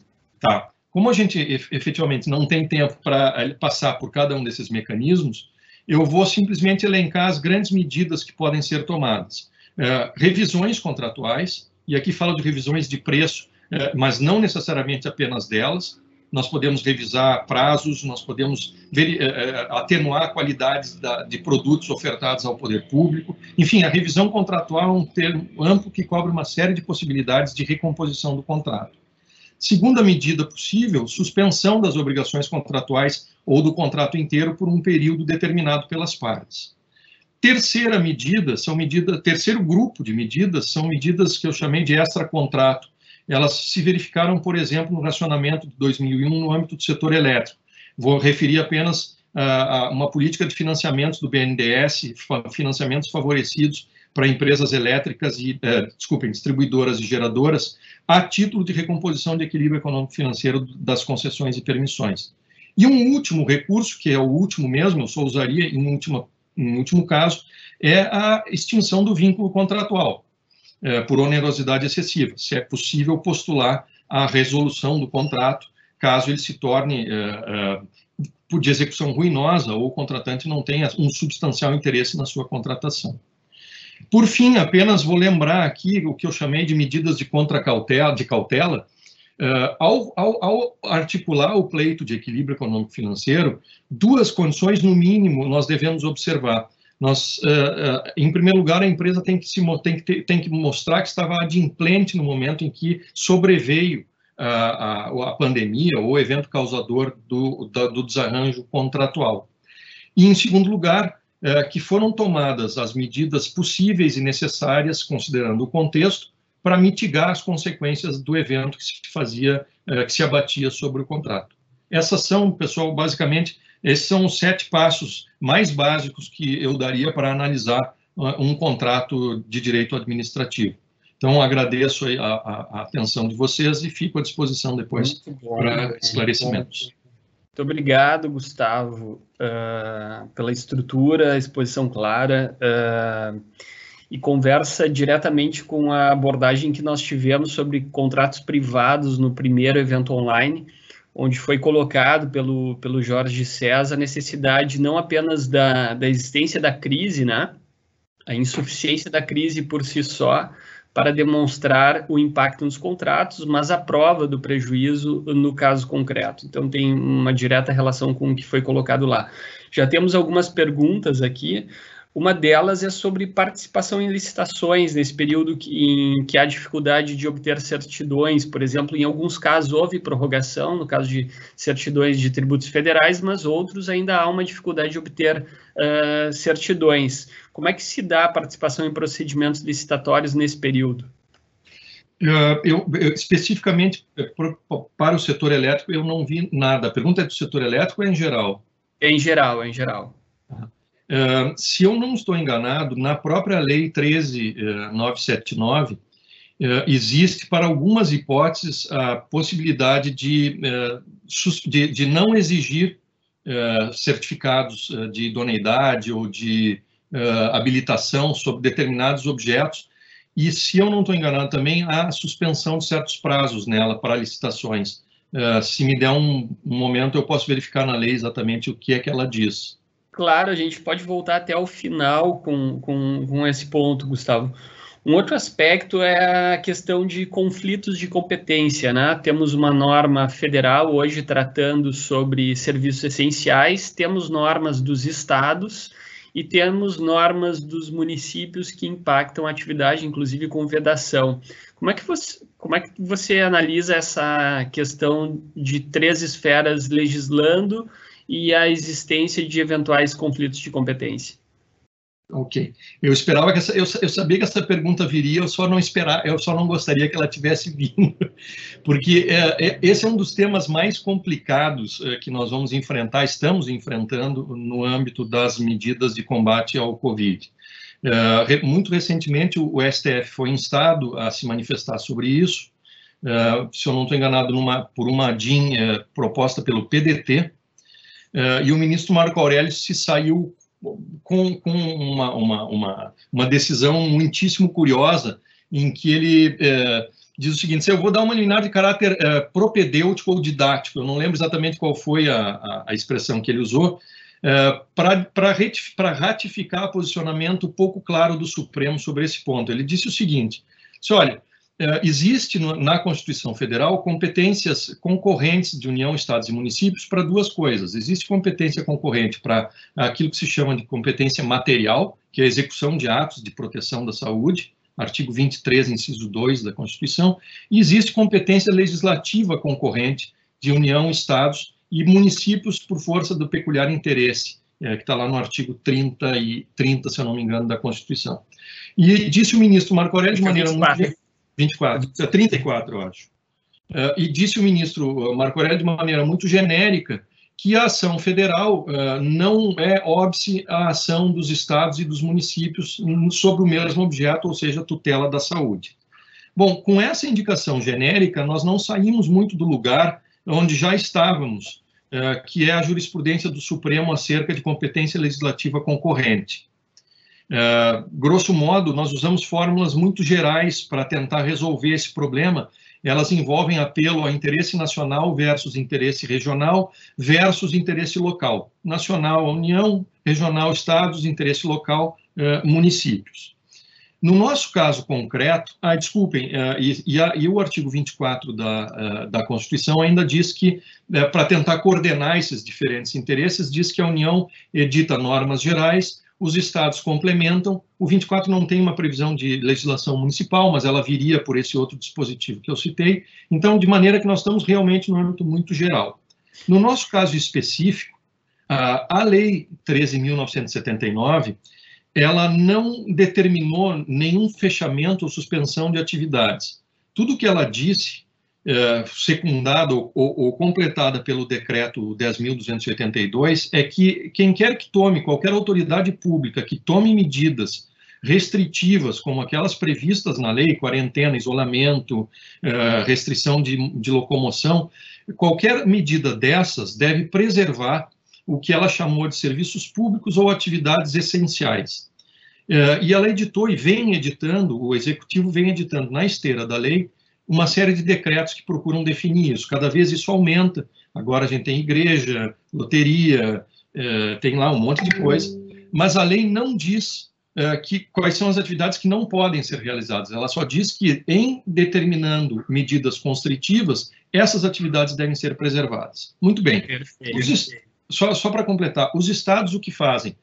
C: Tá. Como a gente efetivamente não tem tempo para passar por cada um desses mecanismos, eu vou simplesmente elencar as grandes medidas que podem ser tomadas. Revisões contratuais, e aqui falo de revisões de preço, mas não necessariamente apenas delas. Nós podemos revisar prazos, nós podemos ver, é, é atenuar qualidades da, de produtos ofertados ao poder público. Enfim, a revisão contratual é um termo amplo que cobre uma série de possibilidades de recomposição do contrato. Segunda medida possível, suspensão das obrigações contratuais ou do contrato inteiro por um período determinado pelas partes. Terceira medida, são terceiro grupo de medidas são medidas que eu chamei de extra-contrato. Elas se verificaram, por exemplo, no racionamento de 2001 no âmbito do setor elétrico. Vou referir apenas a uma política de financiamentos do BNDES, financiamentos favorecidos para empresas elétricas e, uh, desculpem, distribuidoras e geradoras, a título de recomposição de equilíbrio econômico-financeiro das concessões e permissões. E um último recurso, que é o último mesmo, eu só usaria em último, em último caso, é a extinção do vínculo contratual, é, por onerosidade excessiva, se é possível postular a resolução do contrato, caso ele se torne é, é, de execução ruinosa ou o contratante não tenha um substancial interesse na sua contratação. Por fim, apenas vou lembrar aqui o que eu chamei de medidas de contracautela, de cautela, ao, ao, ao, articular o pleito de equilíbrio econômico-financeiro, duas condições, no mínimo, nós devemos observar. Nós, uh, uh, em primeiro lugar, a empresa tem que, se, tem, que ter, tem que mostrar que estava adimplente no momento em que sobreveio a, a, a pandemia ou evento causador do, da, do desarranjo contratual. E, em segundo lugar, que foram tomadas as medidas possíveis e necessárias, considerando o contexto, para mitigar as consequências do evento que se fazia, eh, que se abatia sobre o contrato. Essas são, pessoal, basicamente, esses são os sete passos mais básicos que eu daria para analisar ah, um contrato de direito administrativo. Então, agradeço a, a, a atenção de vocês e fico à disposição depois para esclarecimentos.
A: Muito obrigado, Gustavo, uh, pela estrutura, exposição clara. Uh, e conversa diretamente com a abordagem que nós tivemos sobre contratos privados no primeiro evento online, onde foi colocado pelo, pelo Jorge César a necessidade não apenas da, da existência da crise, né, a insuficiência da crise por si só, para demonstrar o impacto nos contratos, mas a prova do prejuízo no caso concreto. Então, tem uma direta relação com o que foi colocado lá. Já temos algumas perguntas aqui. Uma delas é sobre participação em licitações, nesse período em que há dificuldade de obter certidões. Por exemplo, em alguns casos houve prorrogação, no caso de certidões de tributos federais, mas outros ainda há uma dificuldade de obter uh, certidões. Como é que se dá a participação em procedimentos licitatórios nesse período?
C: Uh, eu, eu, especificamente para o setor elétrico, eu não vi nada. A pergunta é do setor elétrico ou é em geral?
A: É em geral, é em geral.
C: Se eu não estou enganado, na própria Lei 13979, uh, existe para algumas hipóteses a possibilidade de, uh, de, de, não exigir eh, certificados de idoneidade ou de habilitação sobre determinados objetos, e se eu não estou enganado também, há suspensão de certos prazos nela para licitações. se me der um, um momento, eu posso verificar na lei exatamente o que é que ela diz.
A: Claro, a gente pode voltar até o final com, com, com esse ponto, Gustavo. Um outro aspecto é a questão de conflitos de competência, né? Temos uma norma federal hoje tratando sobre serviços essenciais, temos normas dos estados e temos normas dos municípios que impactam a atividade, inclusive com vedação. Como é que você, como é que você analisa essa questão de três esferas legislando e a existência de eventuais conflitos de competência.
C: Ok. Eu esperava que essa, eu, eu, sabia que essa pergunta viria, eu só não esperar, eu só não gostaria que ela tivesse vindo, porque é, é, esse é um dos temas mais complicados é, que nós vamos enfrentar, estamos enfrentando no âmbito das medidas de combate ao Covid. É, muito recentemente o, STF foi instado a se manifestar sobre isso. É, se eu não estou enganado, numa, por uma DIN é, proposta pelo PDT, e o ministro Marco Aurélio se saiu com, com uma, uma, uma, uma, decisão muitíssimo curiosa, em que ele uh, diz o seguinte: eu vou dar uma liminar de caráter uh, propedêutico ou didático, eu não lembro exatamente qual foi a, a, a expressão que ele usou, para ratificar posicionamento pouco claro do Supremo sobre esse ponto. Ele disse o seguinte: se olha, existe na Constituição Federal competências concorrentes de União, Estados e municípios para duas coisas. Existe competência concorrente para aquilo que se chama de competência material, que é a execução de atos de proteção da saúde, artigo 23, inciso 2 da Constituição, e existe competência legislativa concorrente de União, Estados e municípios por força do peculiar interesse, é, que está lá no artigo 30, e, 30, se eu não me engano, da Constituição. E disse o ministro Marco Aurélio de maneira muito 24, 34, eu acho. Uh, e disse o ministro Marco Aurélio de maneira muito genérica que a ação federal uh, não é óbice à ação dos estados e dos municípios sobre o mesmo objeto, ou seja, tutela da saúde. Bom, com essa indicação genérica, nós não saímos muito do lugar onde já estávamos, uh, que é a jurisprudência do Supremo acerca de competência legislativa concorrente. Uh, grosso modo, nós usamos fórmulas muito gerais para tentar resolver esse problema elas envolvem apelo a interesse nacional versus interesse regional versus interesse local. Nacional, União, regional, estados, interesse local, eh, municípios. No nosso caso concreto, ah, desculpem, uh, e, e, a, e, o artigo 24 da, uh, da Constituição ainda diz que, para tentar coordenar esses diferentes interesses, diz que a União edita normas gerais os estados complementam. O 24 não tem uma previsão de legislação municipal, mas ela viria por esse outro dispositivo que eu citei. Então, de maneira que nós estamos realmente no âmbito muito geral. No nosso caso específico, a Lei 13.979, ela não determinou nenhum fechamento ou suspensão de atividades. Tudo que ela disse é, secundada ou, ou, completada pelo decreto 10.282 é que quem quer que tome, qualquer autoridade pública que tome medidas restritivas, como aquelas previstas na lei, quarentena, isolamento, é, restrição de, de locomoção, qualquer medida dessas deve preservar o que ela chamou de serviços públicos ou atividades essenciais. É, e ela editou e vem editando, o executivo vem editando na esteira da lei, uma série de decretos que procuram definir isso. Cada vez isso aumenta. Agora a gente tem igreja, loteria, é, tem lá um monte de coisa, mas a lei não diz é, que, quais são as atividades que não podem ser realizadas. Ela só diz que, em determinando medidas constritivas, essas atividades devem ser preservadas. Muito bem. Os, só, só para completar, os estados o que fazem?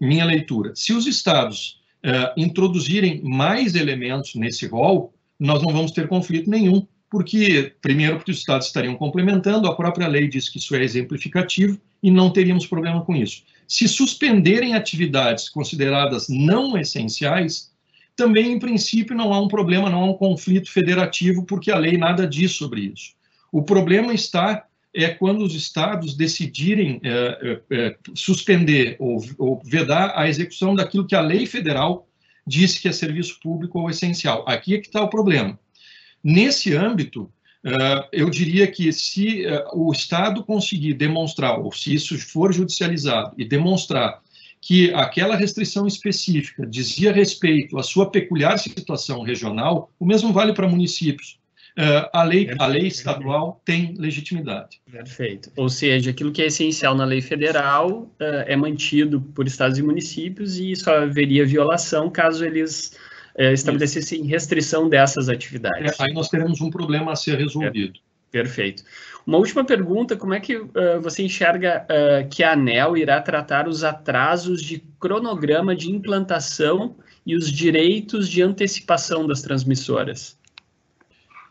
C: Minha leitura. Se os estados é, introduzirem mais elementos nesse rol, nós não vamos ter conflito nenhum, porque, primeiro, porque os estados estariam complementando, a própria lei diz que isso é exemplificativo e não teríamos problema com isso. Se suspenderem atividades consideradas não essenciais, também, em princípio, não há um problema, não há um conflito federativo, porque a lei nada diz sobre isso. O problema está é quando os estados decidirem é, é, suspender ou, ou vedar a execução daquilo que a lei federal disse que é serviço público ou essencial. Aqui é que está o problema. Nesse âmbito, Uh, eu diria que se uh, o Estado conseguir demonstrar, ou se isso for judicializado e demonstrar que aquela restrição específica dizia respeito à sua peculiar situação regional, o mesmo vale para municípios. Uh, a, lei, a lei estadual tem legitimidade.
A: Perfeito. Ou seja, aquilo que é essencial na lei federal uh, é mantido por estados e municípios e só haveria violação caso eles uh, estabelecessem restrição dessas atividades.
C: É, aí nós teremos um problema a ser resolvido.
A: Perfeito. Uma última pergunta: como é que você enxerga que a ANEL irá tratar os atrasos de cronograma de implantação e os direitos de antecipação das transmissoras?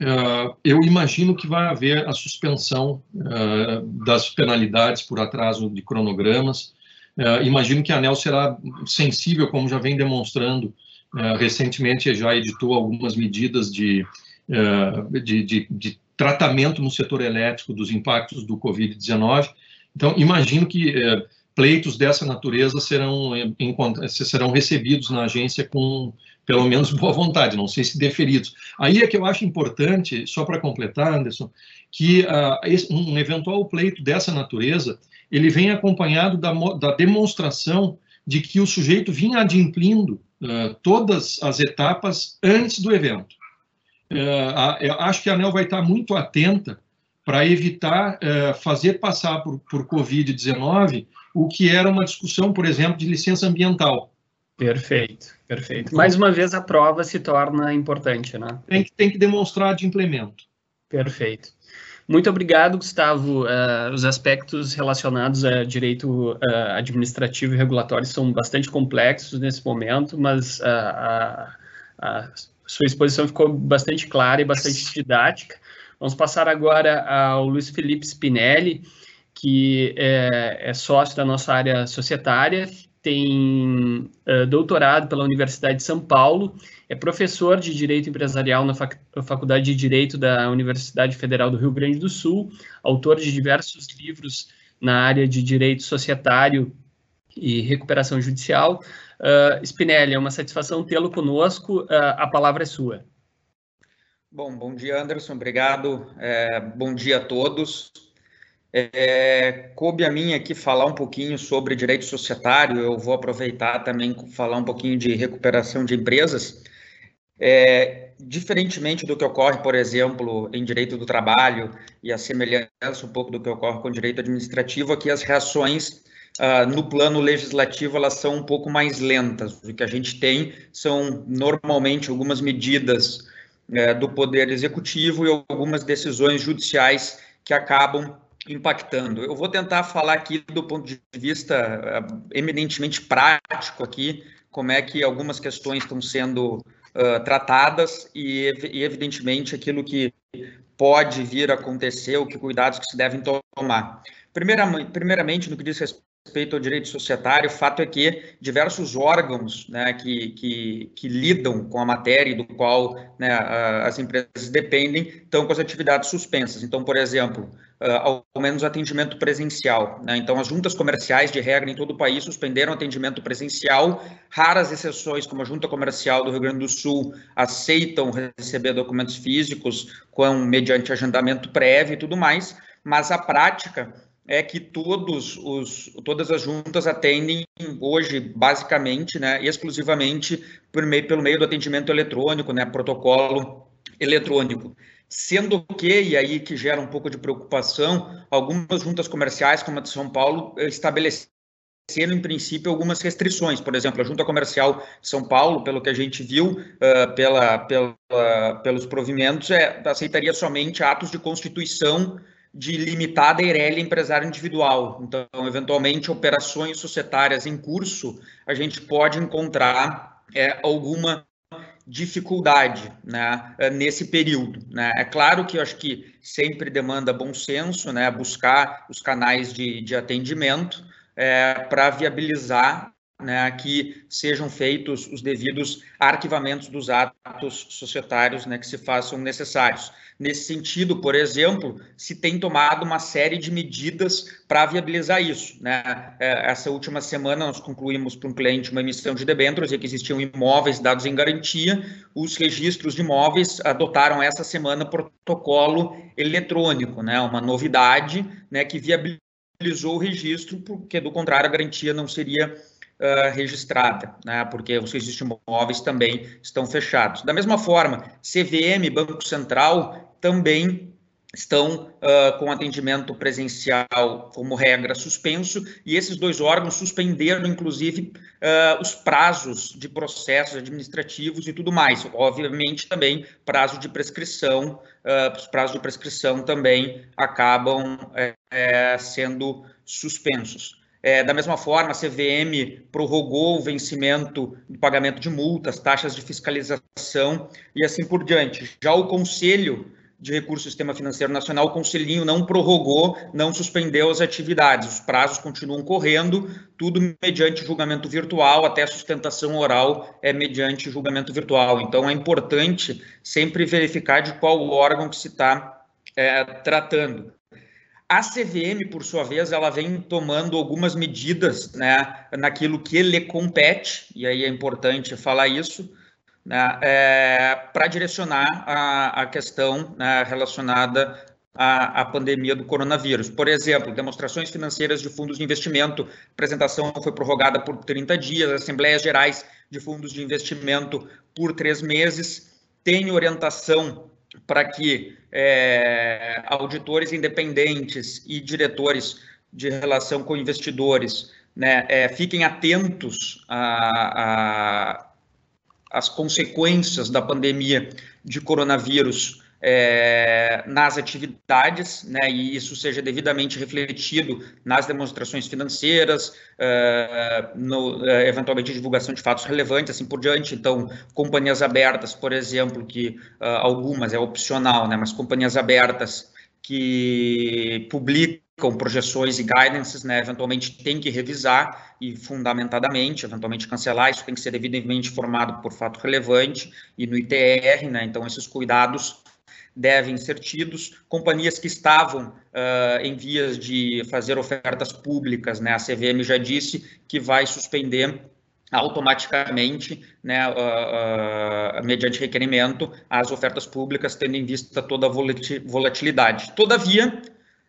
C: Uh, eu imagino que vai haver a suspensão uh, das penalidades por atraso de cronogramas. Uh, imagino que a ANEL será sensível, como já vem demonstrando. recentemente já editou algumas medidas de, de, de, de, tratamento no setor elétrico dos impactos do Covid-19. Então, imagino que pleitos dessa natureza serão, serão recebidos na agência com pelo menos boa vontade, não sei se deferidos. Aí é que eu acho importante, só para completar, Anderson, que uh, um eventual pleito dessa natureza, ele vem acompanhado da, da demonstração de que o sujeito vinha adimplindo uh, todas as etapas antes do evento. Uh, eu acho que a ANEL vai estar muito atenta para evitar fazer passar por, por Covid-19 o que era uma discussão, por exemplo, de licença ambiental.
A: Perfeito, perfeito. Mais uma vez a prova se torna importante, né?
C: Tem que, tem que demonstrar de implemento.
A: Perfeito. Muito obrigado, Gustavo. Uh, os aspectos relacionados a direito uh, administrativo e regulatório são bastante complexos nesse momento, mas uh, a, a, sua exposição ficou bastante clara e bastante didática. Vamos passar agora ao Luiz Felipe Spinelli, que é, é sócio da nossa área societária, tem uh, doutorado pela Universidade de São Paulo, é professor de Direito Empresarial na Fac Faculdade de Direito da Universidade Federal do Rio Grande do Sul, autor de diversos livros na área de direito societário e recuperação judicial. Uh, Spinelli, é uma satisfação tê-lo conosco. Uh, a palavra é sua.
D: Bom, bom dia, Anderson. Obrigado. É, bom dia a todos. É, coube a mim aqui falar um pouquinho sobre direito societário. Eu vou aproveitar também falar um pouquinho de recuperação de empresas. É, diferentemente do que ocorre, por exemplo, em direito do trabalho e a semelhança um pouco do que ocorre com direito administrativo, aqui as reações uh, no plano legislativo elas são um pouco mais lentas. O que a gente tem são normalmente algumas medidas uh, do poder executivo e algumas decisões judiciais que acabam impactando. Eu vou tentar falar aqui do ponto de vista uh, eminentemente prático aqui, como é que algumas questões estão sendo uh, tratadas e, e, evidentemente, aquilo que pode vir a acontecer, o que cuidados que se devem tomar. Primeiramente no que diz respeito ao direito societário, o fato é que diversos órgãos né, que, que, que, lidam com a matéria do qual né, as empresas dependem estão com as atividades suspensas. Então, por exemplo, uh, ao menos atendimento presencial. Né? Então, as juntas comerciais, de regra, em todo o país, suspenderam atendimento presencial. Raras exceções, como a Junta Comercial do Rio Grande do Sul, aceitam receber documentos físicos com, mediante agendamento prévio e tudo mais, mas a prática é que todos os, todas as juntas atendem hoje, basicamente, né, exclusivamente por meio, pelo meio do atendimento eletrônico, né, protocolo eletrônico. Sendo que, e aí que gera um pouco de preocupação, algumas juntas comerciais, como a de São Paulo, estabeleceram, em princípio, algumas restrições. Por exemplo, a Junta Comercial de São Paulo, pelo que a gente viu, uh, pela, pela, pelos provimentos, é, aceitaria somente atos de constituição de limitada EIRELI empresário individual. Então, eventualmente, operações societárias em curso, a gente pode encontrar é, alguma dificuldade né, nesse período. Né? É claro que eu acho que sempre demanda bom senso, né, buscar os canais de, de atendimento é, para viabilizar né, que sejam feitos os devidos arquivamentos dos atos societários né, que se façam necessários. Nesse sentido, por exemplo, se tem tomado uma série de medidas para viabilizar isso. Né? É, essa última semana, nós concluímos para um cliente uma emissão de debêntures e que existiam imóveis dados em garantia. Os registros de imóveis adotaram essa semana protocolo eletrônico, né? uma novidade né, que viabilizou o registro, porque, do contrário, a garantia não seria uh, registrada, né, porque os registros imóveis também estão fechados. Da mesma forma, CVM, Banco Central, também estão uh, com atendimento presencial como regra suspenso e esses dois órgãos suspenderam inclusive uh, os prazos de processos administrativos e tudo mais. Obviamente também prazo de prescrição uh, os prazos de prescrição também acabam é, sendo suspensos é, da mesma forma, a CVM prorrogou o vencimento do pagamento de multas, taxas de fiscalização e assim por diante. Já o Conselho de Recursos do Sistema Financeiro Nacional, o Conselhinho não prorrogou, não suspendeu as atividades. Os prazos continuam correndo, tudo mediante julgamento virtual, até a sustentação oral é mediante julgamento virtual. Então, é importante sempre verificar de qual órgão que se está é, tratando. A CVM, por sua vez, ela vem tomando algumas medidas né, naquilo que lhe compete, e aí é importante falar isso, né, é, para direcionar a, a questão né, relacionada à, à, pandemia do coronavírus. Por exemplo, demonstrações financeiras de fundos de investimento, apresentação foi prorrogada por 30 dias, assembleias gerais de fundos de investimento por três meses, tem orientação para que é, auditores independentes e diretores de relação com investidores né, é, fiquem atentos às consequências da pandemia de coronavírus é, nas atividades, né, e isso seja devidamente refletido nas demonstrações financeiras, é, no, é, eventualmente divulgação de fatos relevantes, assim por diante. Então, companhias abertas, por exemplo, que uh, algumas é opcional, né, mas companhias abertas que publicam projeções e guidances, né, eventualmente tem que revisar e fundamentadamente, eventualmente cancelar, isso tem que ser devidamente informado por fato relevante e no ITR, né, então esses cuidados devem ser tidos. Companhias que estavam uh, em vias de fazer ofertas públicas, né, a CVM já disse que vai suspender automaticamente, né, uh, uh, mediante requerimento, as ofertas públicas, tendo em vista toda a volatilidade. Todavia,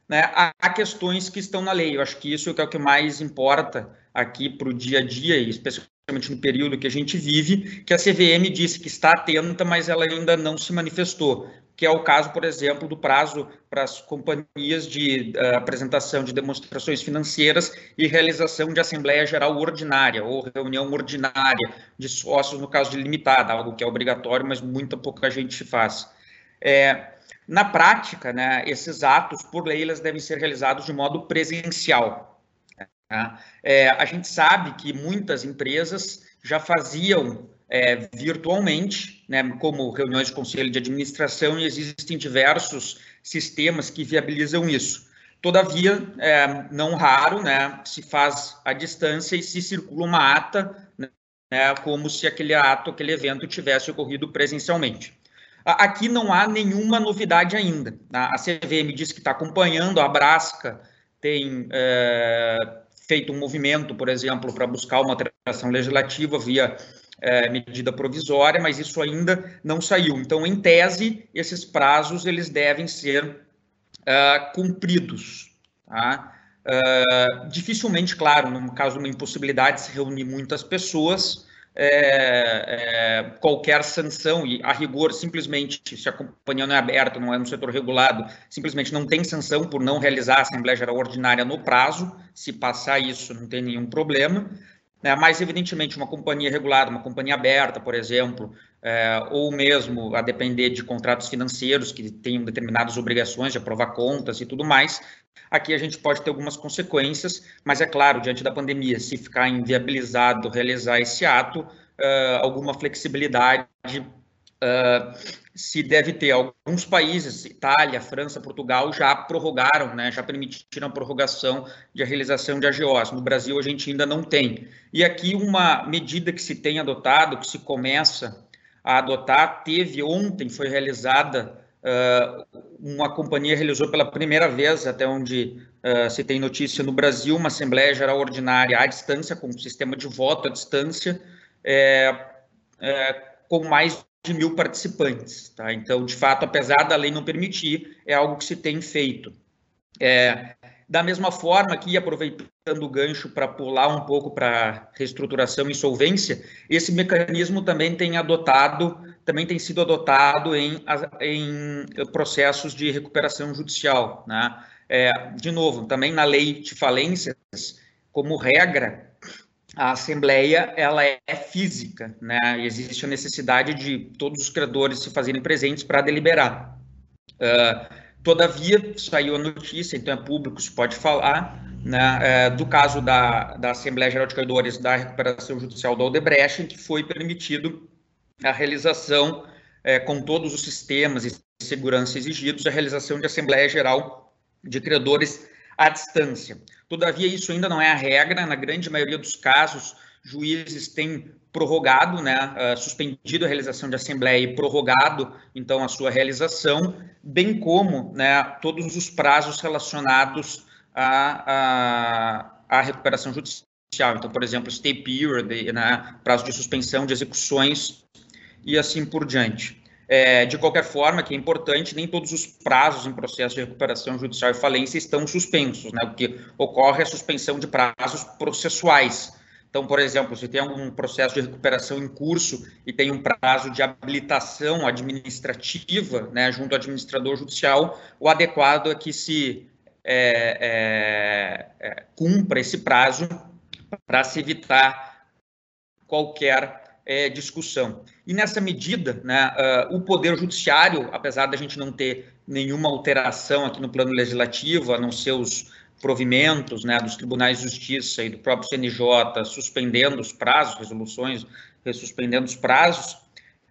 D: né, há, questões que estão na lei. Eu acho que isso é o que mais importa aqui para o dia a dia, e especialmente no período que a gente vive, que a CVM disse que está atenta, mas ela ainda não se manifestou que é o caso, por exemplo, do prazo para as companhias de uh, apresentação de demonstrações financeiras e realização de Assembleia Geral Ordinária ou reunião ordinária de sócios no caso de limitada, algo que é obrigatório, mas muita pouca gente faz. É, na prática, né, esses atos, por lei, eles devem ser realizados de modo presencial. Tá? É, a gente sabe que muitas empresas já faziam é, virtualmente, né, como reuniões de conselho de administração, e existem diversos sistemas que viabilizam isso. Todavia, é, não raro, né, se faz à distância e se circula uma ata, né, como se aquele ato, aquele evento tivesse ocorrido presencialmente. Aqui não há nenhuma novidade ainda. Tá? A CVM diz que está acompanhando, a Brasca tem é, feito um movimento, por exemplo, para buscar uma alteração legislativa via é, medida provisória, mas isso ainda não saiu. Então, em tese, esses prazos eles devem ser uh, cumpridos. Tá? Uh, dificilmente, claro, no caso de uma impossibilidade de se reunir muitas pessoas, é, é, qualquer sanção, e a rigor, simplesmente, se a companhia não é aberta, não é no setor regulado, simplesmente não tem sanção por não realizar a Assembleia Geral Ordinária no prazo, se passar isso, não tem nenhum problema. Né? Mas, evidentemente, uma companhia regulada, uma companhia aberta, por exemplo, é, ou mesmo a depender de contratos financeiros que tenham determinadas obrigações de aprovar contas e tudo mais, aqui a gente pode ter algumas consequências, mas é claro, diante da pandemia, se ficar inviabilizado realizar esse ato, uh, alguma flexibilidade uh, se deve ter. Alguns países, Itália, França, Portugal, já prorrogaram, né, já permitiram a prorrogação de a realização de AGOs. No Brasil, a gente ainda não tem. E aqui, uma medida que se tem adotado, que se começa a adotar, teve ontem, foi realizada, uh, uma companhia realizou pela primeira vez, até onde uh, se tem notícia no Brasil, uma Assembleia Geral Ordinária à distância, com um sistema de voto à distância, é, é, com mais de mil participantes. Tá? Então, de fato, apesar da lei não permitir, é algo que se tem feito. É, da mesma forma que, aproveitando o gancho para pular um pouco para reestruturação e insolvência, esse mecanismo também tem adotado, também tem sido adotado em, em processos de recuperação judicial. Né? É, de novo, também na lei de falências, como regra, a assembleia ela é física, né? Existe a necessidade de todos os credores se fazerem presentes para deliberar. Uh, todavia, saiu a notícia, então é público, se pode falar, né, uh, do caso da, da Assembleia Geral de Credores da Recuperação Judicial do Odebrecht, em que foi permitido a realização, uh, com todos os sistemas e segurança exigidos, a realização de Assembleia Geral de Credores à distância. Todavia, isso ainda não é a regra, na grande maioria dos casos, juízes têm prorrogado, né, uh, suspendido a realização de assembleia e prorrogado, então, a sua realização, bem como né, todos os prazos relacionados à, à, à recuperação judicial. Então, por exemplo, stay period, né, prazo de suspensão de execuções e assim por diante. É, de qualquer forma, que é importante, nem todos os prazos em processo de recuperação judicial e falência estão suspensos, né? Porque ocorre a suspensão de prazos processuais. Então, por exemplo, se tem um processo de recuperação em curso e tem um prazo de habilitação administrativa, né, junto ao administrador judicial, o adequado é que se é, é, é, cumpra esse prazo para se evitar qualquer é, discussão. E nessa medida, né, uh, o Poder Judiciário, apesar da gente não ter nenhuma alteração aqui no plano legislativo, a não ser os provimentos né, dos tribunais de justiça e do próprio CNJ suspendendo os prazos, resoluções suspendendo os prazos,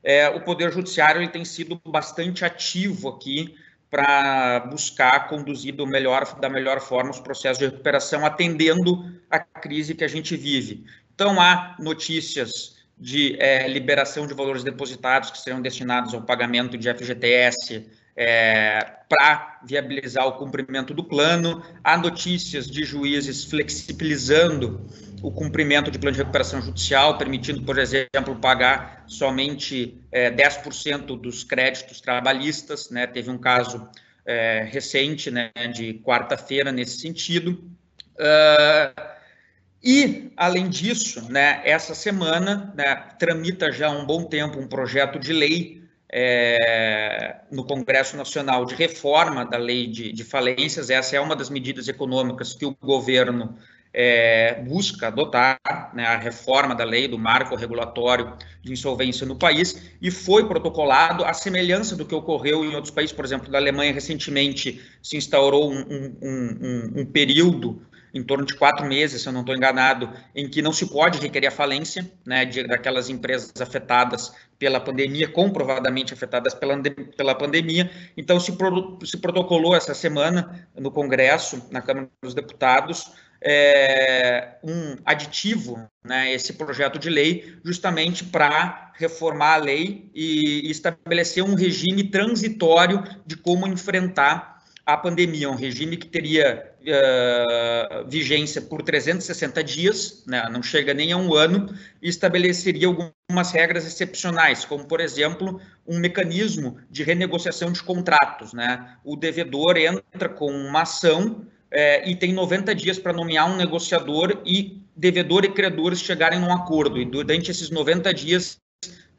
D: é, o Poder Judiciário ele tem sido bastante ativo aqui para buscar conduzir melhor, da melhor forma os processos de recuperação, atendendo a crise que a gente vive. Então, há notícias de é, liberação de valores depositados que serão destinados ao pagamento de FGTS é, para viabilizar o cumprimento do plano. Há notícias de juízes flexibilizando o cumprimento de plano de recuperação judicial, permitindo, por exemplo, pagar somente é, 10% dos créditos trabalhistas. Né? Teve um caso é, recente, né, de quarta-feira, nesse sentido. Uh, e, além disso, né, essa semana né, tramita já há um bom tempo um projeto de lei é, no Congresso Nacional de reforma da lei de, de, falências. Essa é uma das medidas econômicas que o governo é, busca adotar, né, a reforma da lei do marco regulatório de insolvência no país, e foi protocolado a semelhança do que ocorreu em outros países, por exemplo, da Alemanha, recentemente se instaurou um, um, um, um período em torno de quatro meses, se eu não estou enganado, em que não se pode requerer a falência né, de, daquelas empresas afetadas pela pandemia, comprovadamente afetadas pela, pela pandemia. Então, se, pro, se protocolou essa semana no Congresso, na Câmara dos Deputados, é, um aditivo, né, esse projeto de lei, justamente para reformar a lei e, e estabelecer um regime transitório de como enfrentar a pandemia, um regime que teria uh, vigência por 360 dias, né, não chega nem a um ano, e estabeleceria algumas regras excepcionais, como, por exemplo, um mecanismo de renegociação de contratos. Né? O devedor entra com uma ação é, e tem 90 dias para nomear um negociador e devedor e credores chegarem num acordo. E durante esses 90 dias,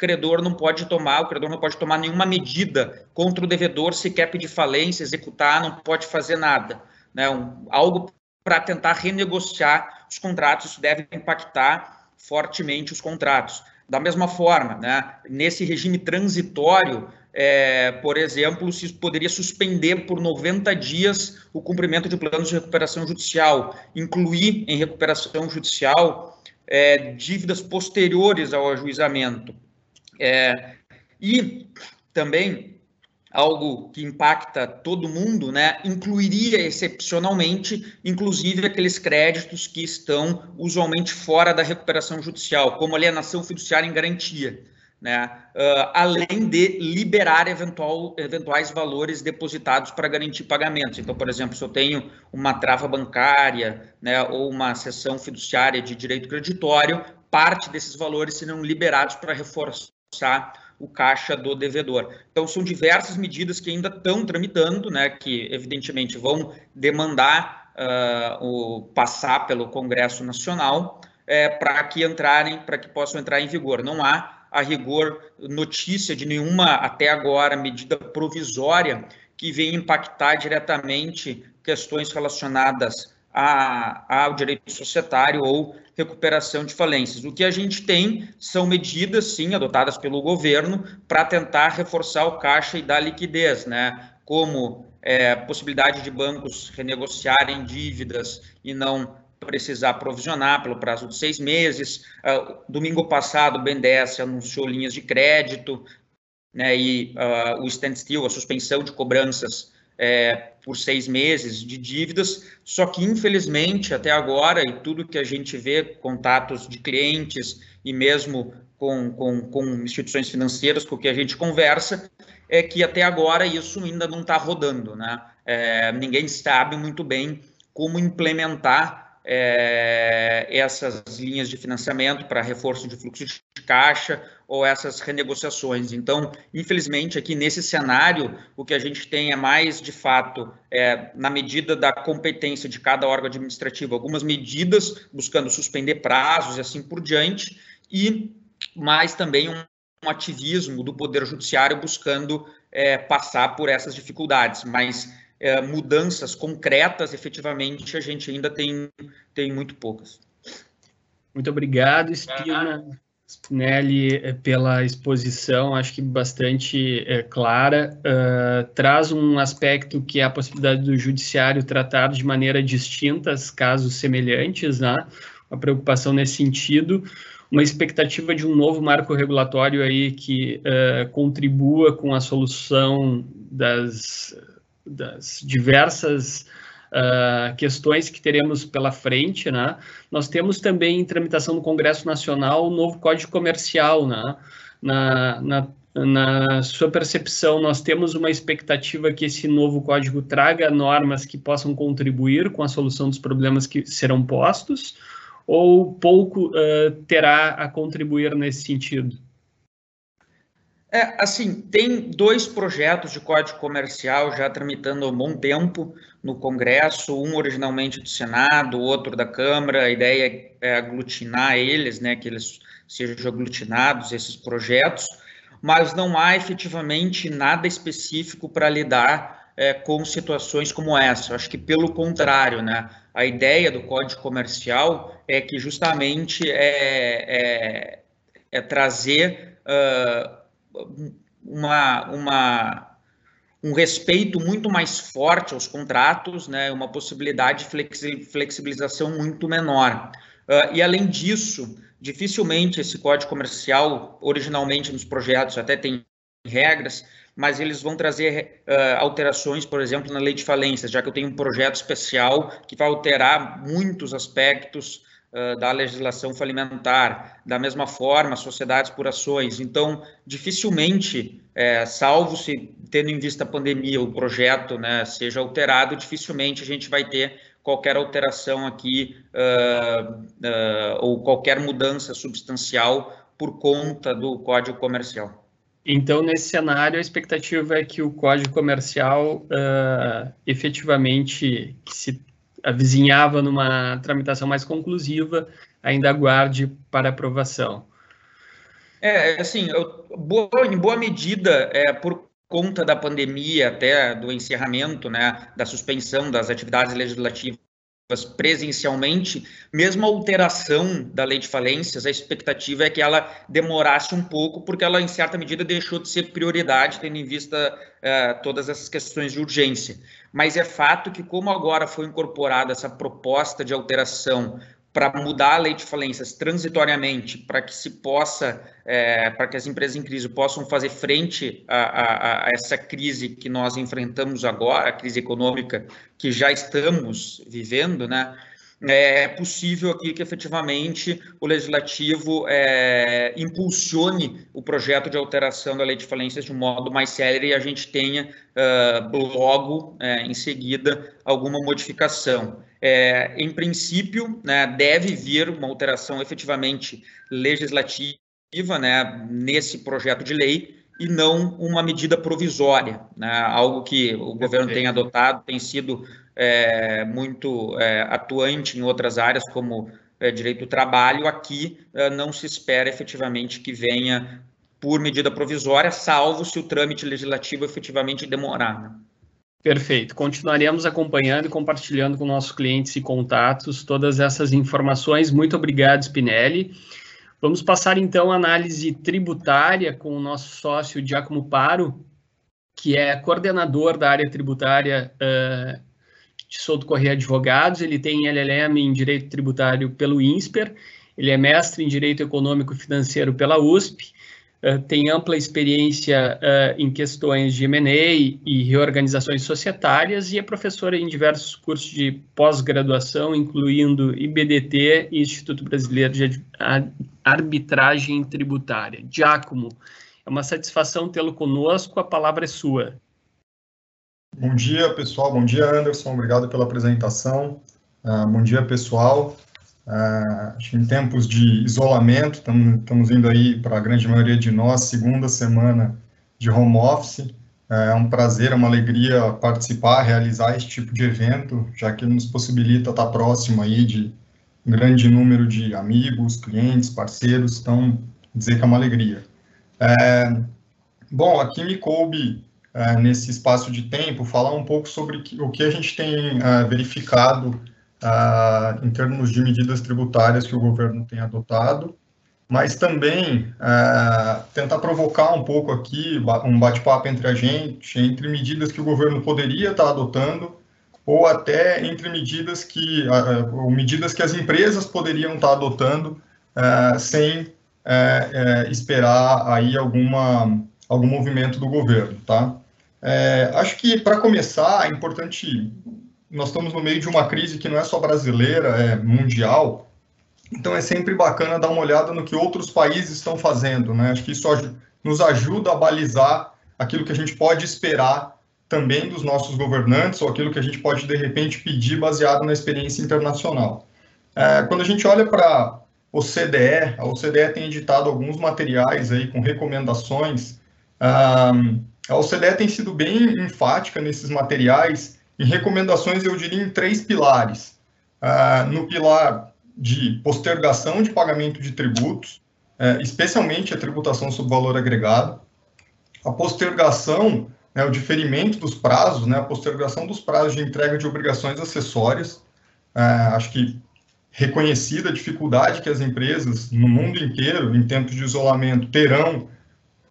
D: credor não pode tomar, o credor não pode tomar nenhuma medida contra o devedor, se quer pedir falência, executar, não pode fazer nada. Né? Um, algo para tentar renegociar os contratos, isso deve impactar fortemente os contratos. Da mesma forma, né, nesse regime transitório, é, por exemplo, se poderia suspender por 90 dias o cumprimento de planos de recuperação judicial, incluir em recuperação judicial é, dívidas posteriores ao ajuizamento. É, e também algo que impacta todo mundo, né, incluiria excepcionalmente, inclusive aqueles créditos que estão usualmente fora da recuperação judicial, como alienação fiduciária em garantia, né, uh, além de liberar eventual, eventuais valores depositados para garantir pagamentos. Então, por exemplo, se eu tenho uma trava bancária, né, ou uma sessão fiduciária de direito creditório, parte desses valores serão liberados para reforçar o caixa do devedor. Então, são diversas medidas que ainda estão tramitando, né, que evidentemente vão demandar uh, o passar pelo Congresso Nacional é, para que entrarem, para que possam entrar em vigor. Não há, a rigor, notícia de nenhuma, até agora, medida provisória que venha impactar diretamente questões relacionadas ao direito societário ou recuperação de falências. O que a gente tem são medidas, sim, adotadas pelo governo para tentar reforçar o caixa e dar liquidez, né? Como é, possibilidade de bancos renegociarem dívidas e não precisar provisionar pelo prazo de seis meses. Uh, domingo passado, o BNDES anunciou linhas de crédito né, e uh, o standstill, a suspensão de cobranças é, por seis meses de dívidas, só que infelizmente até agora, e tudo que a gente vê, contatos de clientes e mesmo com, com, com instituições financeiras com que a gente conversa, é que até agora isso ainda não está rodando, né? É, ninguém sabe muito bem como implementar é, essas linhas de financiamento para reforço de fluxo de caixa ou essas renegociações. Então, infelizmente, aqui nesse cenário, o que a gente tem é mais, de fato, é, na medida da competência de cada órgão administrativo, algumas medidas buscando suspender prazos e assim por diante, e mais também um, um ativismo do Poder Judiciário buscando é, passar por essas dificuldades. Mas é, mudanças concretas, efetivamente, a gente ainda tem, tem muito poucas.
A: Muito obrigado, Spina, Spinelli, é, pela exposição, acho que bastante é, clara. Uh, traz um aspecto que é a possibilidade do judiciário tratar de maneira distinta casos semelhantes, né? uma preocupação nesse sentido uma expectativa de um novo marco regulatório aí que uh, contribua com a solução das das diversas uh, questões que teremos pela frente, né? Nós temos também em tramitação no Congresso Nacional o novo Código Comercial, né? Na, na, na sua percepção, nós temos uma expectativa que esse novo código traga normas que possam contribuir com a solução dos problemas que serão postos, ou pouco uh, terá a contribuir nesse sentido?
D: É, assim, tem dois projetos de código comercial já tramitando há um bom tempo no Congresso, um originalmente do Senado, outro da Câmara. A ideia é aglutinar eles, né, que eles sejam aglutinados, esses projetos, mas não há efetivamente nada específico para lidar é, com situações como essa. Eu acho que, pelo contrário, né, a ideia do Código Comercial é que justamente é, é, é trazer. Uh, uma, uma, um respeito muito mais forte aos contratos, né, uma possibilidade de flexibilização muito menor. Uh, e, além disso, dificilmente esse código comercial, originalmente nos projetos, até tem regras, mas eles vão trazer uh, alterações, por exemplo, na lei de falências, já que eu tenho um projeto especial que vai alterar muitos aspectos da legislação falimentar, da mesma forma, sociedades por ações. Então, dificilmente, é, salvo se tendo em vista a pandemia, o projeto né, seja alterado, dificilmente a gente vai ter qualquer alteração aqui uh, uh, ou qualquer mudança substancial por conta do Código Comercial.
A: Então, nesse cenário, a expectativa é que o Código Comercial uh, efetivamente se avizinhava numa tramitação mais conclusiva, ainda aguarde para aprovação.
D: É, assim, eu, boa, em boa medida, é, por conta da pandemia, até do encerramento, né, da suspensão das atividades legislativas presencialmente, mesmo a alteração da lei de falências, a expectativa é que ela demorasse um pouco, porque ela, em certa medida, deixou de ser prioridade, tendo em vista uh, todas essas questões de urgência. Mas é fato que, como agora foi incorporada essa proposta de alteração para mudar a lei de falências transitoriamente, para que se possa, é, para que as empresas em crise possam fazer frente a, a, a, essa crise que nós enfrentamos agora, a crise econômica que já estamos vivendo, né? É possível aqui que efetivamente o legislativo é, impulsione o projeto de alteração da lei de falências de um modo mais sério e a gente tenha uh, logo é, em seguida alguma modificação. É, em princípio, né, deve vir uma alteração efetivamente legislativa né, nesse projeto de lei e não uma medida provisória, né, algo que o governo tem adotado, tem sido é, muito é, atuante em outras áreas, como é, direito do trabalho. Aqui é, não se espera efetivamente que venha por medida provisória, salvo se o trâmite legislativo efetivamente demorar. Né?
A: Perfeito. Continuaremos acompanhando e compartilhando com nossos clientes e contatos todas essas informações. Muito obrigado, Spinelli. Vamos passar então a análise tributária com o nosso sócio Giacomo Paro, que é coordenador da área tributária de Souto Correia Advogados. Ele tem LLM em Direito Tributário pelo INSPER. Ele é mestre em Direito Econômico e Financeiro pela USP eh, tem ampla experiência uh, em questões de M&A e reorganizações societárias e é professora em diversos cursos de pós-graduação, incluindo IBDT e Instituto Brasileiro de Arbitragem Tributária. Giacomo, é uma satisfação tê-lo conosco, a palavra é sua.
E: Bom dia, pessoal. Bom dia, Anderson. Obrigado pela apresentação. Uh, bom dia, pessoal. Uh, em tempos de isolamento, estamos indo aí para a grande maioria de nós, segunda semana de home office. É um prazer, é uma alegria participar, realizar esse tipo de evento, já que nos possibilita estar próximo aí de um grande número de amigos, clientes, parceiros, então dizer que é uma alegria. É, bom, aqui me coube, é, nesse espaço de tempo, falar um pouco sobre o que a gente tem é, verificado ah, em termos de medidas tributárias que o governo tem adotado, mas também tentar provocar um pouco aqui um bate-papo entre a gente, entre medidas que o governo poderia estar adotando ou até entre medidas que, ou medidas que as empresas poderiam estar adotando sem esperar aí alguma, algum movimento do governo, tá? É, acho que, para começar, é importante nós estamos no meio de uma crise que não é só brasileira, é mundial. Então é sempre bacana dar uma olhada no que outros países estão fazendo, né? Acho que isso nos ajuda a balizar aquilo que a gente pode esperar também dos nossos governantes, ou aquilo que a gente pode, de repente, pedir baseado na experiência internacional. É, quando a gente olha para o CDE, a OCDE tem editado alguns materiais aí com recomendações. Um, a OCDE tem sido bem enfática nesses materiais em recomendações, eu diria, em três pilares. Uh, no pilar de postergação de pagamento de tributos, uh, especialmente a tributação sobre valor agregado, a postergação né, o diferimento dos prazos, né, a postergação dos prazos de entrega de obrigações acessórias. É, acho que reconhecida a dificuldade que as empresas no mundo inteiro, em tempos de isolamento, terão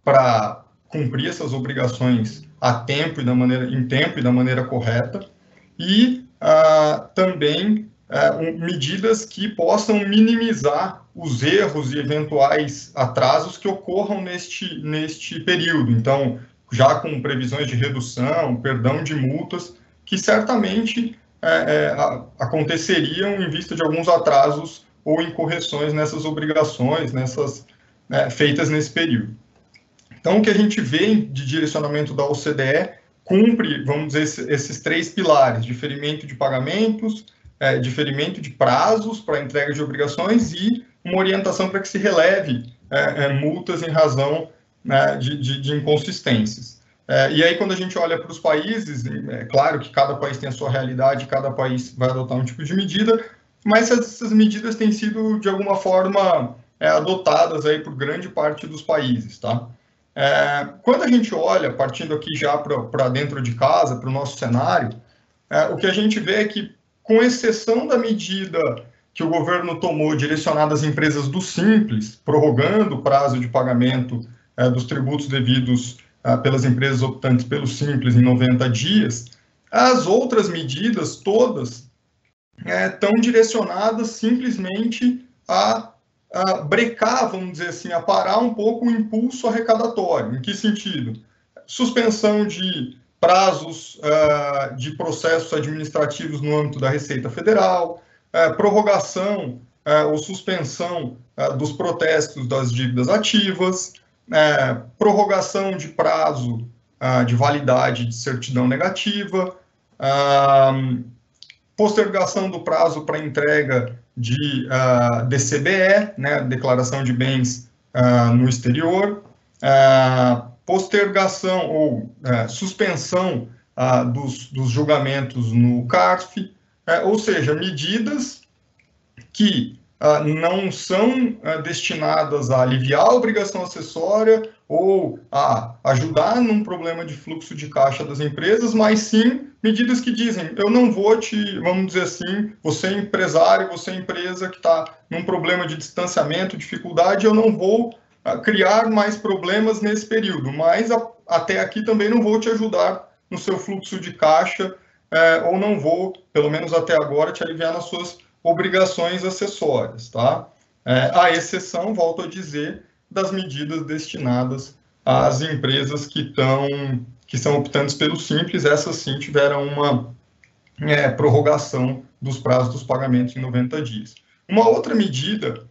E: para cumprir essas obrigações a tempo e da maneira em tempo e da maneira correta e ah, também ah, um, medidas que possam minimizar os erros e eventuais atrasos que ocorram neste neste período. Então, já com previsões de redução, perdão de multas, que certamente é, é, aconteceriam em vista de alguns atrasos ou incorreções nessas obrigações, nessas né, feitas nesse período. Então, o que a gente vê de direcionamento da OCDE cumpre, vamos dizer, esses três pilares: diferimento de pagamentos, é, diferimento de prazos para entrega de obrigações e uma orientação para que se releve é, é, multas em razão né, de, de, de, inconsistências. É, e aí, quando a gente olha para os países, é claro que cada país tem a sua realidade, cada país vai adotar um tipo de medida, mas essas medidas têm sido, de alguma forma, é, adotadas aí por grande parte dos países, tá? É, quando a gente olha, partindo aqui já para dentro de casa, para o nosso cenário, é, o que a gente vê é que, com exceção da medida que o governo tomou direcionada às empresas do Simples, prorrogando o prazo de pagamento é, dos tributos devidos é, pelas empresas optantes pelo Simples em 90 dias, as outras medidas todas estão é, direcionadas simplesmente a, a, brecar, vamos dizer assim, a parar um pouco o impulso arrecadatório. Em que sentido? Suspensão de prazos uh, de processos administrativos no âmbito da Receita Federal, uh, prorrogação uh, ou suspensão dos protestos das dívidas ativas, prorrogação de prazo de validade de certidão negativa, ah, postergação do prazo para entrega de ah, DCBE, né, Declaração de Bens ah, no Exterior, ah, postergação ou é, suspensão dos, dos, julgamentos no CARF, é, ou seja, medidas que uh, não são uh, destinadas a aliviar a obrigação acessória ou a ajudar num problema de fluxo de caixa das empresas, mas sim medidas que dizem, eu não vou te, vamos dizer assim, você é empresário, você é empresa que está num problema de distanciamento, dificuldade, eu não vou uh, criar mais problemas nesse período, mas a, até aqui também não vou te ajudar no seu fluxo de caixa, eh, ou não vou, pelo menos até agora, te aliviar nas suas obrigações acessórias, tá? É, a exceção, volto a dizer, das medidas destinadas às empresas que estão que são optantes pelo simples, essas sim tiveram uma é, prorrogação dos prazos dos pagamentos em 90 dias. Uma outra medida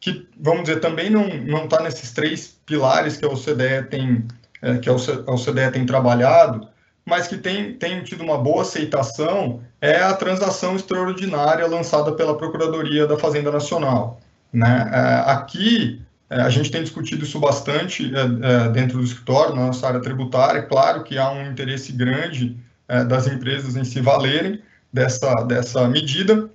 E: que, vamos dizer, também não está nesses três pilares que a OCDE tem é, que a OCDE tem trabalhado, mas que tem, tem tido uma boa aceitação, é a transação extraordinária lançada pela Procuradoria da Fazenda Nacional. Né? É, aqui, é, a gente tem discutido isso bastante é, dentro do escritório, na nossa área tributária. Claro que há um interesse grande das empresas em se valerem dessa, dessa medida,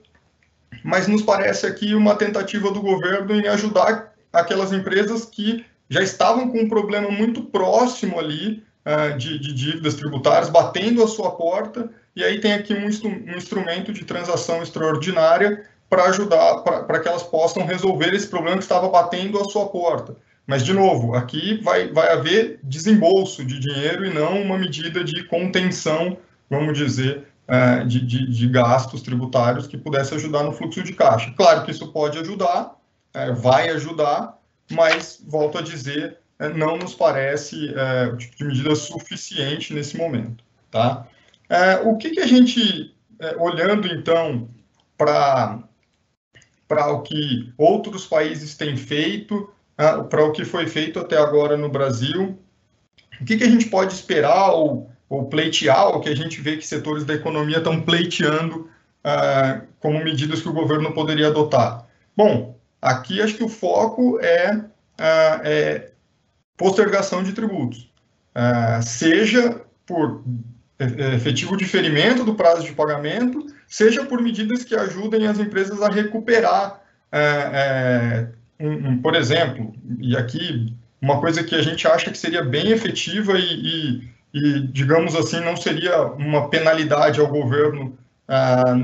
E: mas nos parece aqui uma tentativa do governo em ajudar aquelas empresas que já estavam com um problema muito próximo ali uh, de, de, dívidas tributárias batendo a sua porta, e aí tem aqui um, um instrumento de transação extraordinária para ajudar, para que elas possam resolver esse problema que estava batendo a sua porta. Mas, de novo, aqui vai, vai haver desembolso de dinheiro e não uma medida de contenção, vamos dizer, uh, de, de, de, gastos tributários que pudesse ajudar no fluxo de caixa. Claro que isso pode ajudar, uh, vai ajudar, mas, volto a dizer, não nos parece é, o tipo de medida suficiente nesse momento. Tá? É, o que, que a gente, é, olhando então para o que outros países têm feito uh, para o que foi feito até agora no Brasil. O que, que a gente pode esperar ou, ou pleitear, o que a gente vê que setores da economia estão pleiteando uh, como medidas que o governo poderia adotar? Bom, aqui acho que o foco é, é postergação de tributos, seja por efetivo diferimento do prazo de pagamento, seja por medidas que ajudem as empresas a recuperar, é, é, um, um, por exemplo, e aqui uma coisa que a gente acha que seria bem efetiva e, e, e digamos assim, não seria uma penalidade ao governo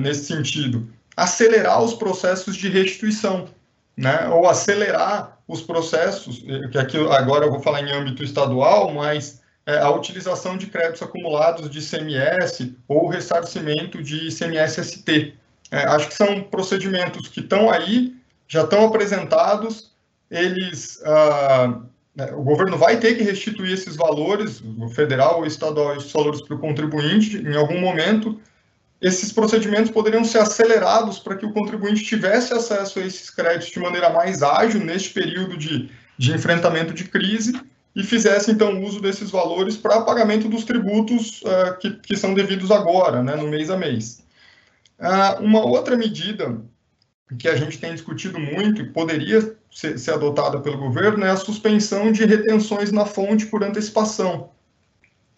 E: nesse sentido, acelerar os processos de restituição, né, ou acelerar os processos, que aqui agora eu vou falar em âmbito estadual, mas é, a utilização de créditos acumulados de ICMS ou ressarcimento de ICMS-ST. É, acho que são procedimentos que estão aí, já estão apresentados, eles, ah, né, o governo vai ter que restituir esses valores, o federal ou estadual, esses valores para o contribuinte em algum momento, esses procedimentos poderiam ser acelerados para que o contribuinte tivesse acesso a esses créditos de maneira mais ágil neste período de, de enfrentamento de crise e fizesse, então, uso desses valores para pagamento dos tributos uh, que, que, são devidos agora, né, no mês a mês. Uh, uma outra medida que a gente tem discutido muito e poderia ser, ser, adotada pelo governo é a suspensão de retenções na fonte por antecipação.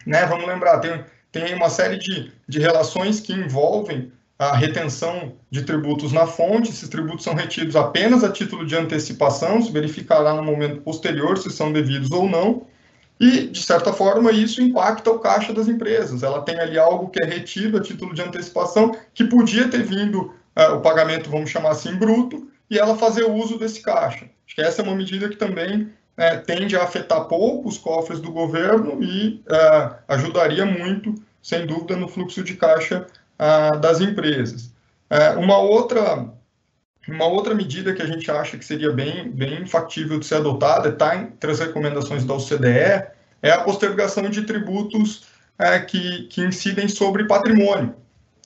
E: Né, vamos lembrar, tem, tem uma série de, de relações que envolvem a retenção de tributos na fonte, esses tributos são retidos apenas a título de antecipação, se verificará no momento posterior se são devidos ou não, e, de certa forma, isso impacta o caixa das empresas. Ela tem ali algo que é retido a título de antecipação, que podia ter vindo uh, o pagamento, vamos chamar assim, bruto, e ela fazer uso desse caixa. Acho que essa é uma medida que também uh, tende a afetar pouco os cofres do governo e uh, ajudaria muito, sem dúvida, no fluxo de caixa ah, das empresas. É, uma outra uma outra medida que a gente acha que seria bem, bem factível de ser adotada, está entre as recomendações da OCDE, é a postergação de tributos é, que, que incidem sobre patrimônio.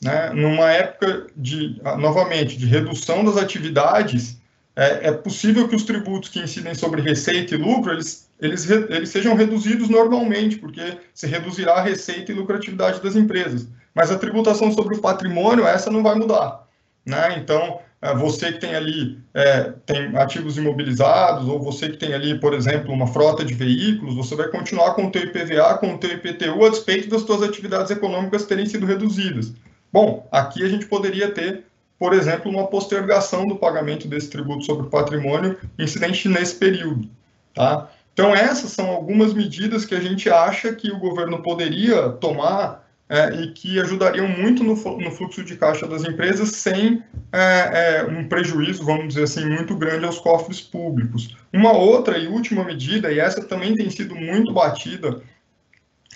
E: Né? Numa época, de, novamente, de redução das atividades, é, é, possível que os tributos que incidem sobre receita e lucro, eles, eles, eles sejam reduzidos normalmente, porque se reduzirá a receita e lucratividade das empresas mas a tributação sobre o patrimônio, essa não vai mudar. Né? Então, é, você que tem ali é, tem ativos imobilizados, ou você que tem ali, por exemplo, uma frota de veículos, você vai continuar com o teu IPVA, com o teu IPTU, a despeito das suas atividades econômicas terem sido reduzidas. Bom, aqui a gente poderia ter, por exemplo, uma postergação do pagamento desse tributo sobre patrimônio incidente nesse período. Tá? Então, essas são algumas medidas que a gente acha que o governo poderia tomar é, e que ajudariam muito no, no, fluxo de caixa das empresas sem é, é, um prejuízo, vamos dizer assim, muito grande aos cofres públicos. Uma outra e última medida, e essa também tem sido muito batida,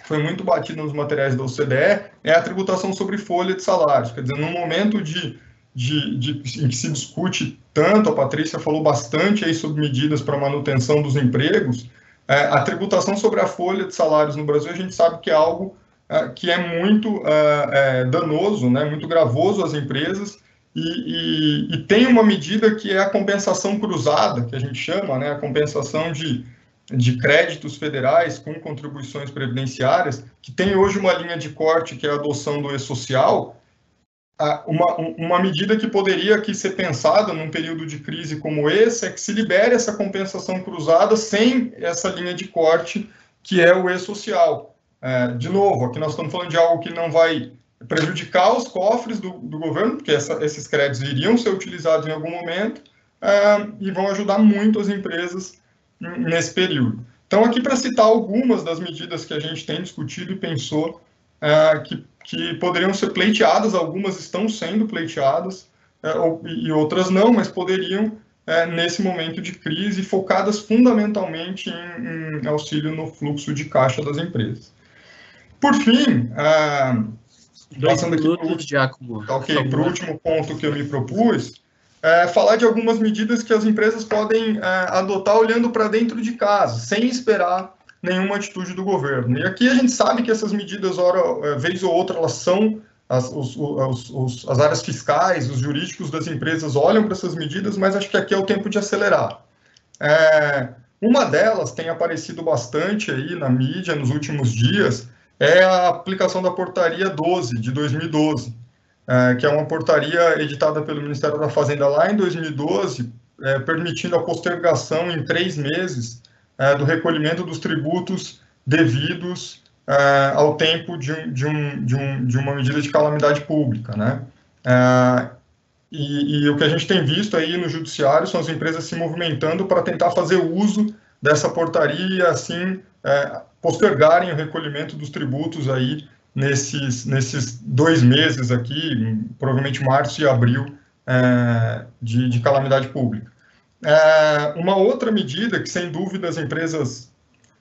E: foi muito batida nos materiais da OCDE, é a tributação sobre folha de salários. Quer dizer, no momento de, de, de, em que se discute tanto, a Patrícia falou bastante aí sobre medidas para manutenção dos empregos, é, a tributação sobre a folha de salários no Brasil, a gente sabe que é algo uh, que é muito uh, danoso, né, muito gravoso às empresas, e, e, e, tem uma medida que é a compensação cruzada, que a gente chama, né, a compensação de, de créditos federais com contribuições previdenciárias, que tem hoje uma linha de corte que é a adoção do e-social, uma, uma medida que poderia aqui ser pensada num período de crise como esse é que se libere essa compensação cruzada sem essa linha de corte que é o e-social. É, de novo, aqui nós estamos falando de algo que não vai prejudicar os cofres do, do governo, porque essa, esses créditos iriam ser utilizados em algum momento é, e vão ajudar muito as empresas nesse período. Então, aqui para citar algumas das medidas que a gente tem discutido e pensou é, que, que poderiam ser pleiteadas, algumas estão sendo pleiteadas é, e outras não, mas poderiam é, nesse momento de crise, focadas fundamentalmente em, em auxílio no fluxo de caixa das empresas. Por fim, ah, passando aqui para o último ponto que eu me propus, é, falar de algumas medidas que as empresas podem é, adotar olhando para dentro de casa, sem esperar nenhuma atitude do governo. E aqui a gente sabe que essas medidas, hora, é, vez ou outra, elas são as, os, os, os, as áreas fiscais, os jurídicos das empresas olham para essas medidas, mas acho que aqui é o tempo de acelerar. É, Uma delas tem aparecido bastante aí na mídia nos últimos dias, é a aplicação da portaria 12 de 2012, é, que é uma portaria editada pelo Ministério da Fazenda lá em 2012, é, permitindo a postergação em três meses do recolhimento dos tributos devidos é, ao tempo de, de, um, de, um, de, uma medida de calamidade pública, né? É, e, e, o que a gente tem visto aí no judiciário são as empresas se movimentando para tentar fazer uso dessa portaria assim é, postergarem o recolhimento dos tributos aí nesses, nesses dois meses aqui, provavelmente março e abril, é, de, de, calamidade pública. É, uma outra medida que, sem dúvida, as empresas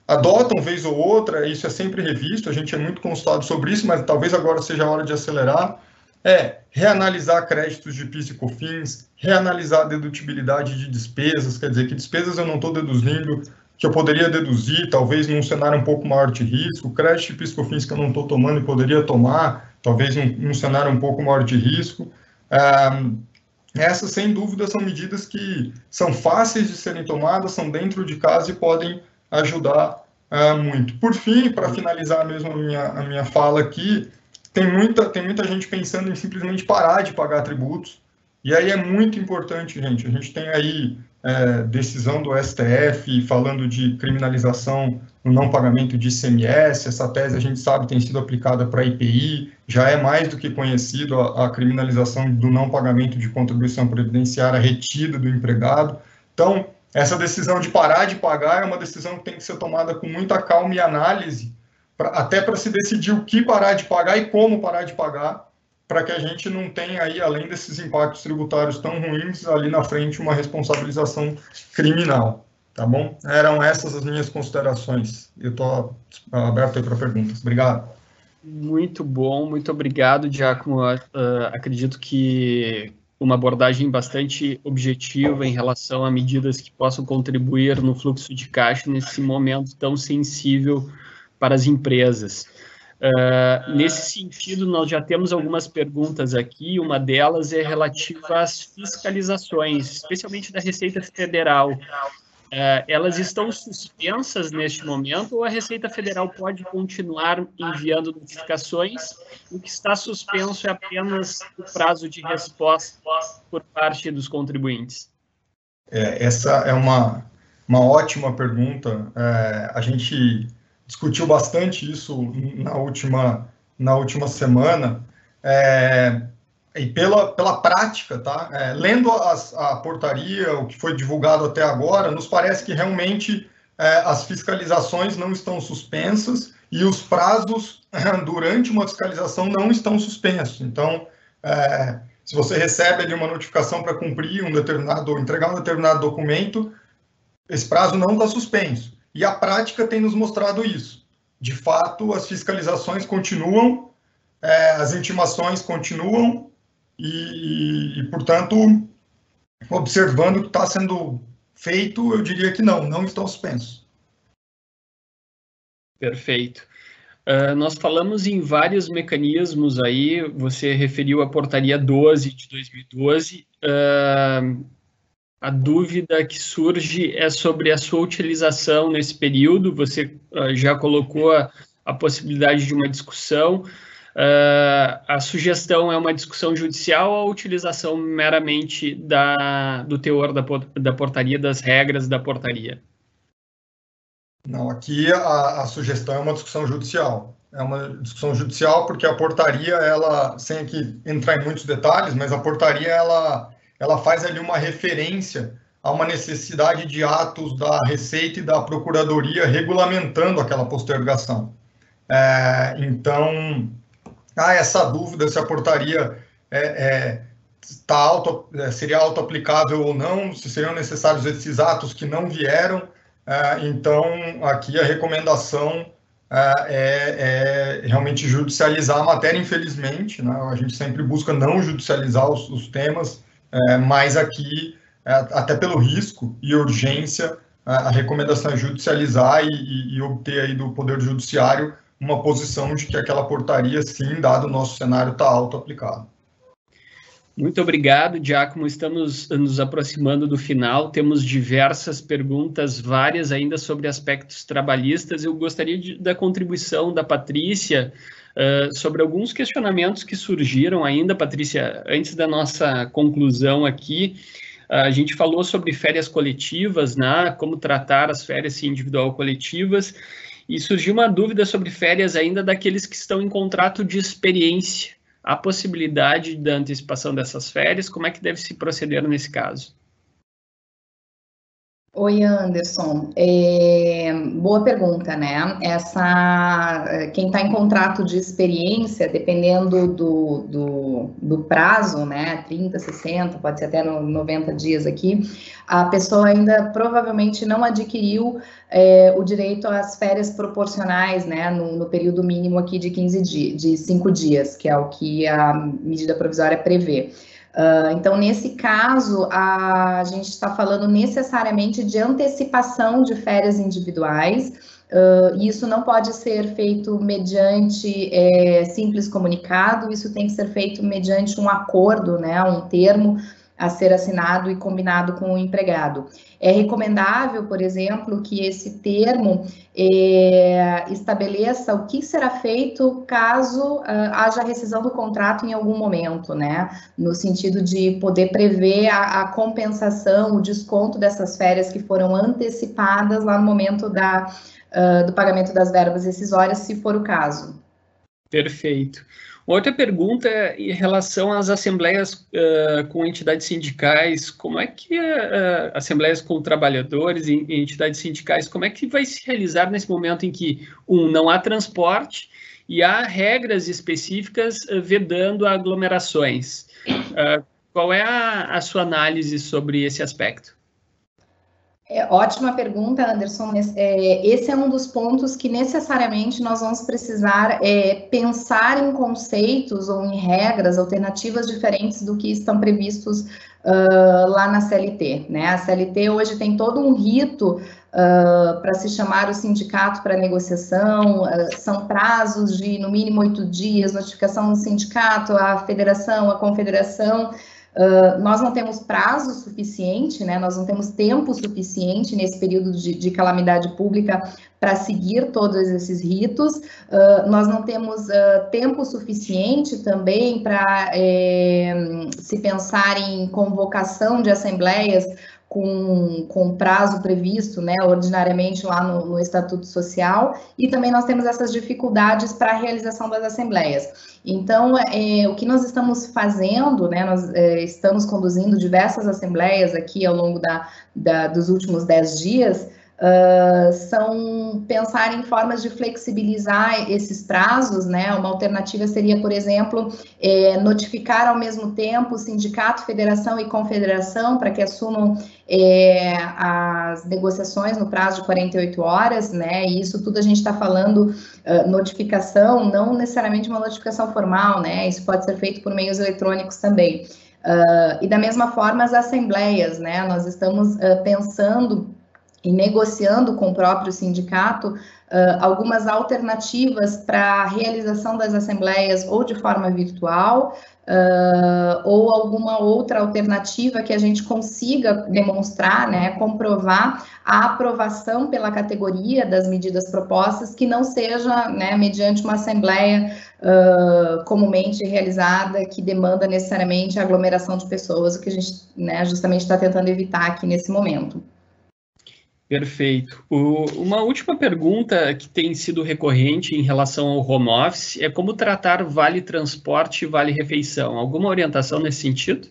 E: adotam vez ou outra, isso é sempre revisto, a gente é muito consultado sobre isso, mas talvez agora seja a hora de acelerar, é reanalisar créditos de PIS e COFINS, reanalisar a dedutibilidade de despesas, quer dizer, que despesas eu não estou deduzindo, que eu poderia deduzir, talvez num cenário um pouco maior de risco, crédito de PIS e COFINS que eu não estou tomando e poderia tomar, talvez num, num cenário um pouco maior de risco. Essas, sem dúvida, são medidas que são fáceis de serem tomadas, são dentro de casa e podem ajudar uh, muito. Por fim, para finalizar mesmo a minha, a minha fala aqui, tem muita, tem muita gente pensando em simplesmente parar de pagar tributos, e aí é muito importante, gente, a gente tem aí é, decisão do STF falando de criminalização no não pagamento de ICMS, essa tese a gente sabe tem sido aplicada para IPI, já é mais do que conhecido a, a criminalização do não pagamento de contribuição previdenciária retida do empregado, então essa decisão de parar de pagar é uma decisão que tem que ser tomada com muita calma e análise, pra, até para se decidir o que parar de pagar e como parar de pagar, para que a gente não tenha aí, além desses impactos tributários tão ruins, ali na frente uma responsabilização criminal. Tá bom? Eram essas as minhas considerações. Eu estou aberto aí para perguntas. Obrigado.
A: Muito bom, muito obrigado, Giacomo. Uh, acredito que uma abordagem bastante objetiva em relação a medidas que possam contribuir no fluxo de caixa nesse momento tão sensível para as empresas. Uh, nesse sentido, nós já temos algumas perguntas aqui. Uma delas é relativa às fiscalizações, especialmente da Receita Federal. Uh, elas estão suspensas neste momento ou a Receita Federal pode continuar enviando notificações? O que está suspenso é apenas o prazo de resposta por parte dos contribuintes.
E: É, essa é uma, uma ótima pergunta. É, a gente discutiu bastante isso na última, na última semana. É, e pela, pela prática, tá? É, lendo a portaria, o que foi divulgado até agora, nos parece que realmente é, as fiscalizações não estão suspensas e os prazos durante uma fiscalização não estão suspensos. Então, é, se você recebe ali uma notificação para cumprir um determinado, entregar um determinado documento, esse prazo não está suspenso. E a prática tem nos mostrado isso. De fato, as fiscalizações continuam, é, as intimações continuam, e, e, portanto, observando o que está sendo feito, eu diria que não, não estão suspensos.
A: Perfeito. Uh, nós falamos em vários mecanismos aí, você referiu a portaria 12 de 2012. Uh, a dúvida que surge é sobre a sua utilização nesse período. Você uh, já colocou a, a possibilidade de uma discussão. Uh, a sugestão é uma discussão judicial ou a utilização meramente da, do teor da, da portaria, das regras da portaria?
E: Não, aqui a, a, sugestão é uma discussão judicial. É uma discussão judicial porque a portaria, ela, sem aqui entrar em muitos detalhes, mas a portaria, ela, ela faz ali uma referência a uma necessidade de atos da Receita e da Procuradoria regulamentando aquela postergação. É, então, ah, essa dúvida se a portaria é, é, tá auto, é, seria auto-aplicável ou não, se seriam necessários esses atos que não vieram. É, então, aqui a recomendação é, é, é, realmente judicializar a matéria, infelizmente. Né? A gente sempre busca não judicializar os, os temas, é, mas aqui, até pelo risco e urgência, a recomendação é judicializar e, e, e obter aí do Poder Judiciário uma posição de que aquela portaria, sim, dado o nosso cenário, está auto-aplicado.
A: Muito obrigado, Giacomo. Estamos nos aproximando do final. Temos diversas perguntas, várias ainda sobre aspectos trabalhistas. Eu gostaria de, da contribuição da Patrícia uh, sobre alguns questionamentos que surgiram ainda, Patrícia, antes da nossa conclusão aqui. A gente falou sobre férias coletivas, né? Como tratar as férias individual coletivas. E surgiu uma dúvida sobre férias ainda daqueles que estão em contrato de experiência a possibilidade da antecipação dessas férias? Como é que deve se proceder nesse caso?
B: Oi, Anderson. É, boa pergunta, né? Essa, quem está em contrato de experiência, dependendo do, do, do, prazo, né? 30, 60, pode ser até 90 dias aqui, a pessoa ainda provavelmente não adquiriu é, o direito às férias proporcionais, né? No, no, período mínimo aqui de 15 dias, de 5 dias, que é o que a medida provisória prevê. Uh, então, nesse caso, a, a gente está falando necessariamente de antecipação de férias individuais. Uh, isso não pode ser feito mediante é, simples comunicado, isso tem que ser feito mediante um acordo, né, um termo a ser assinado e combinado com o empregado. É recomendável, por exemplo, que esse termo é, estabeleça o que será feito caso uh, haja rescisão do contrato em algum momento, né? No sentido de poder prever a, a, compensação, o desconto dessas férias que foram antecipadas lá no momento da, uh, do pagamento das verbas rescisórias, se for o caso.
A: Perfeito. Outra pergunta é em relação às assembleias uh, com entidades sindicais, como é que uh, assembleias com trabalhadores e entidades sindicais, como é que vai se realizar nesse momento em que, um, não há transporte e há regras específicas uh, vedando aglomerações? qual é a, a sua análise sobre esse aspecto?
B: É, ótima pergunta, Anderson. É, esse é um dos pontos que necessariamente nós vamos precisar é, pensar em conceitos ou em regras alternativas diferentes do que estão previstos uh, lá na CLT. Né? A CLT hoje tem todo um rito uh, para se chamar o sindicato para negociação, uh, são prazos de no mínimo oito dias, notificação do sindicato, a federação, a confederação. Uh, nós não temos prazo suficiente, né, nós não temos tempo suficiente nesse período de, de calamidade pública para seguir todos esses ritos, uh, nós não temos uh, tempo suficiente também para é, se pensar em convocação de assembleias com, com prazo previsto, né, ordinariamente lá no, no, Estatuto Social, e também nós temos essas dificuldades para a realização das assembleias. Então, é, o que nós estamos fazendo, né, nós é, estamos conduzindo diversas assembleias aqui ao longo da, da dos últimos dez dias, Uh, são pensar em formas de flexibilizar esses prazos, né? Uma alternativa seria, por exemplo, é, notificar ao mesmo tempo sindicato, federação e confederação para que assumam é, as negociações no prazo de 48 horas, né? E isso tudo a gente está falando uh, notificação, não necessariamente uma notificação formal, né? Isso pode ser feito por meios eletrônicos também. Uh, e da mesma forma as assembleias, né? Nós estamos pensando e negociando com o próprio sindicato uh, algumas alternativas para a realização das assembleias ou de forma virtual uh, ou alguma outra alternativa que a gente consiga demonstrar, né, comprovar a aprovação pela categoria das medidas propostas que não seja, né, mediante uma assembleia uh, comumente realizada que demanda necessariamente a aglomeração de pessoas, o que a gente, né, justamente está tentando evitar aqui nesse momento.
A: Perfeito. O, uma última pergunta que tem sido recorrente em relação ao home office é como tratar vale transporte e vale refeição. Alguma orientação nesse sentido?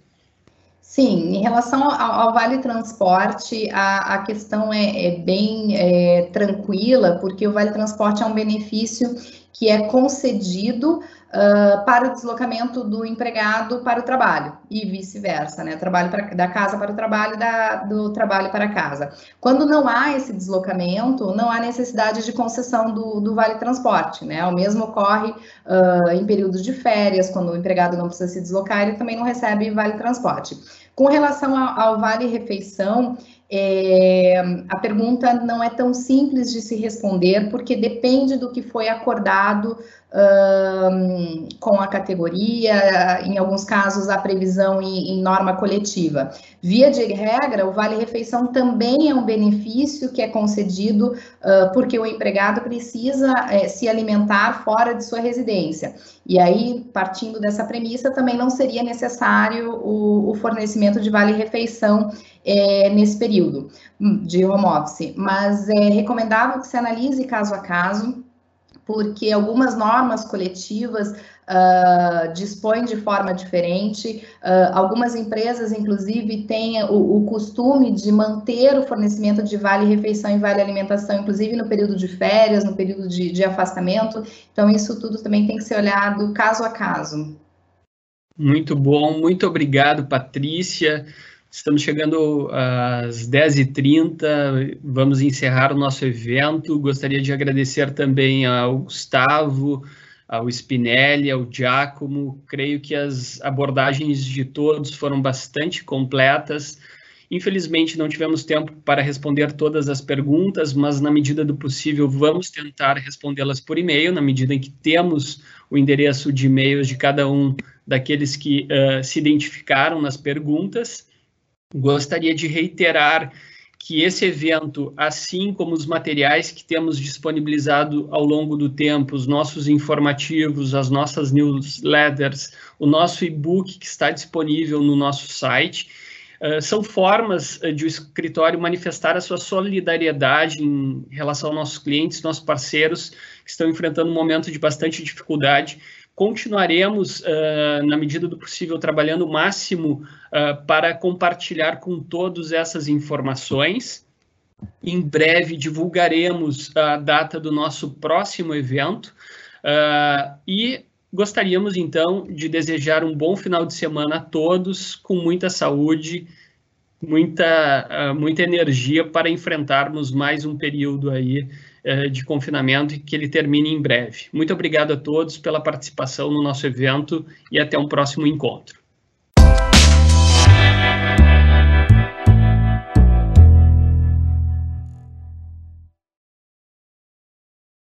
B: Sim, em relação ao, ao vale transporte, a, a questão é, é bem é, tranquila, porque o vale transporte é um benefício que é concedido uh, para o deslocamento do empregado para o trabalho e vice-versa, né? Trabalho pra, da casa para o trabalho, da, do trabalho para casa. Quando não há esse deslocamento, não há necessidade de concessão do, do vale transporte, né? O mesmo ocorre uh, em períodos de férias, quando o empregado não precisa se deslocar, ele também não recebe vale transporte. Com relação ao, ao vale refeição, é, a pergunta não é tão simples de se responder, porque depende do que foi acordado um, com a categoria, em alguns casos a previsão em, em, norma coletiva. Via de regra, o Vale Refeição também é um benefício que é concedido uh, porque o empregado precisa uh, se alimentar fora de sua residência. E aí, partindo dessa premissa, também não seria necessário o, o fornecimento de Vale Refeição é, nesse período de home office, mas é recomendável que se analise caso a caso porque algumas normas coletivas uh, dispõem de forma diferente. Uh, algumas empresas, inclusive, têm o, o, costume de manter o fornecimento de vale-refeição e vale-alimentação, inclusive no período de férias, no período de, de afastamento. Então, isso tudo também tem que ser olhado caso a caso.
A: Muito bom, muito obrigado, Patrícia. Estamos chegando às 10h30, vamos encerrar o nosso evento. Gostaria de agradecer também ao Gustavo, ao Spinelli, ao Giacomo. Creio que as abordagens de todos foram bastante completas. Infelizmente, não tivemos tempo para responder todas as perguntas, mas na medida do possível, vamos tentar respondê-las por e-mail, na medida em que temos o endereço de e-mails de cada um daqueles que uh, se identificaram nas perguntas. Gostaria de reiterar que esse evento, assim como os materiais que temos disponibilizado ao longo do tempo, os nossos informativos, as nossas newsletters, o nosso e-book que está disponível no nosso site, uh, são formas de o escritório manifestar a sua solidariedade em relação aos nossos clientes, nossos parceiros que estão enfrentando um momento de bastante dificuldade continuaremos, uh, na medida do possível, trabalhando o máximo uh, para compartilhar com todos essas informações. Em breve divulgaremos a data do nosso próximo evento uh, e gostaríamos então de desejar um bom final de semana a todos, com muita saúde, muita, muita energia para enfrentarmos mais um período aí de confinamento e que ele termine em breve. Muito obrigado a todos pela participação no nosso evento e até um próximo encontro.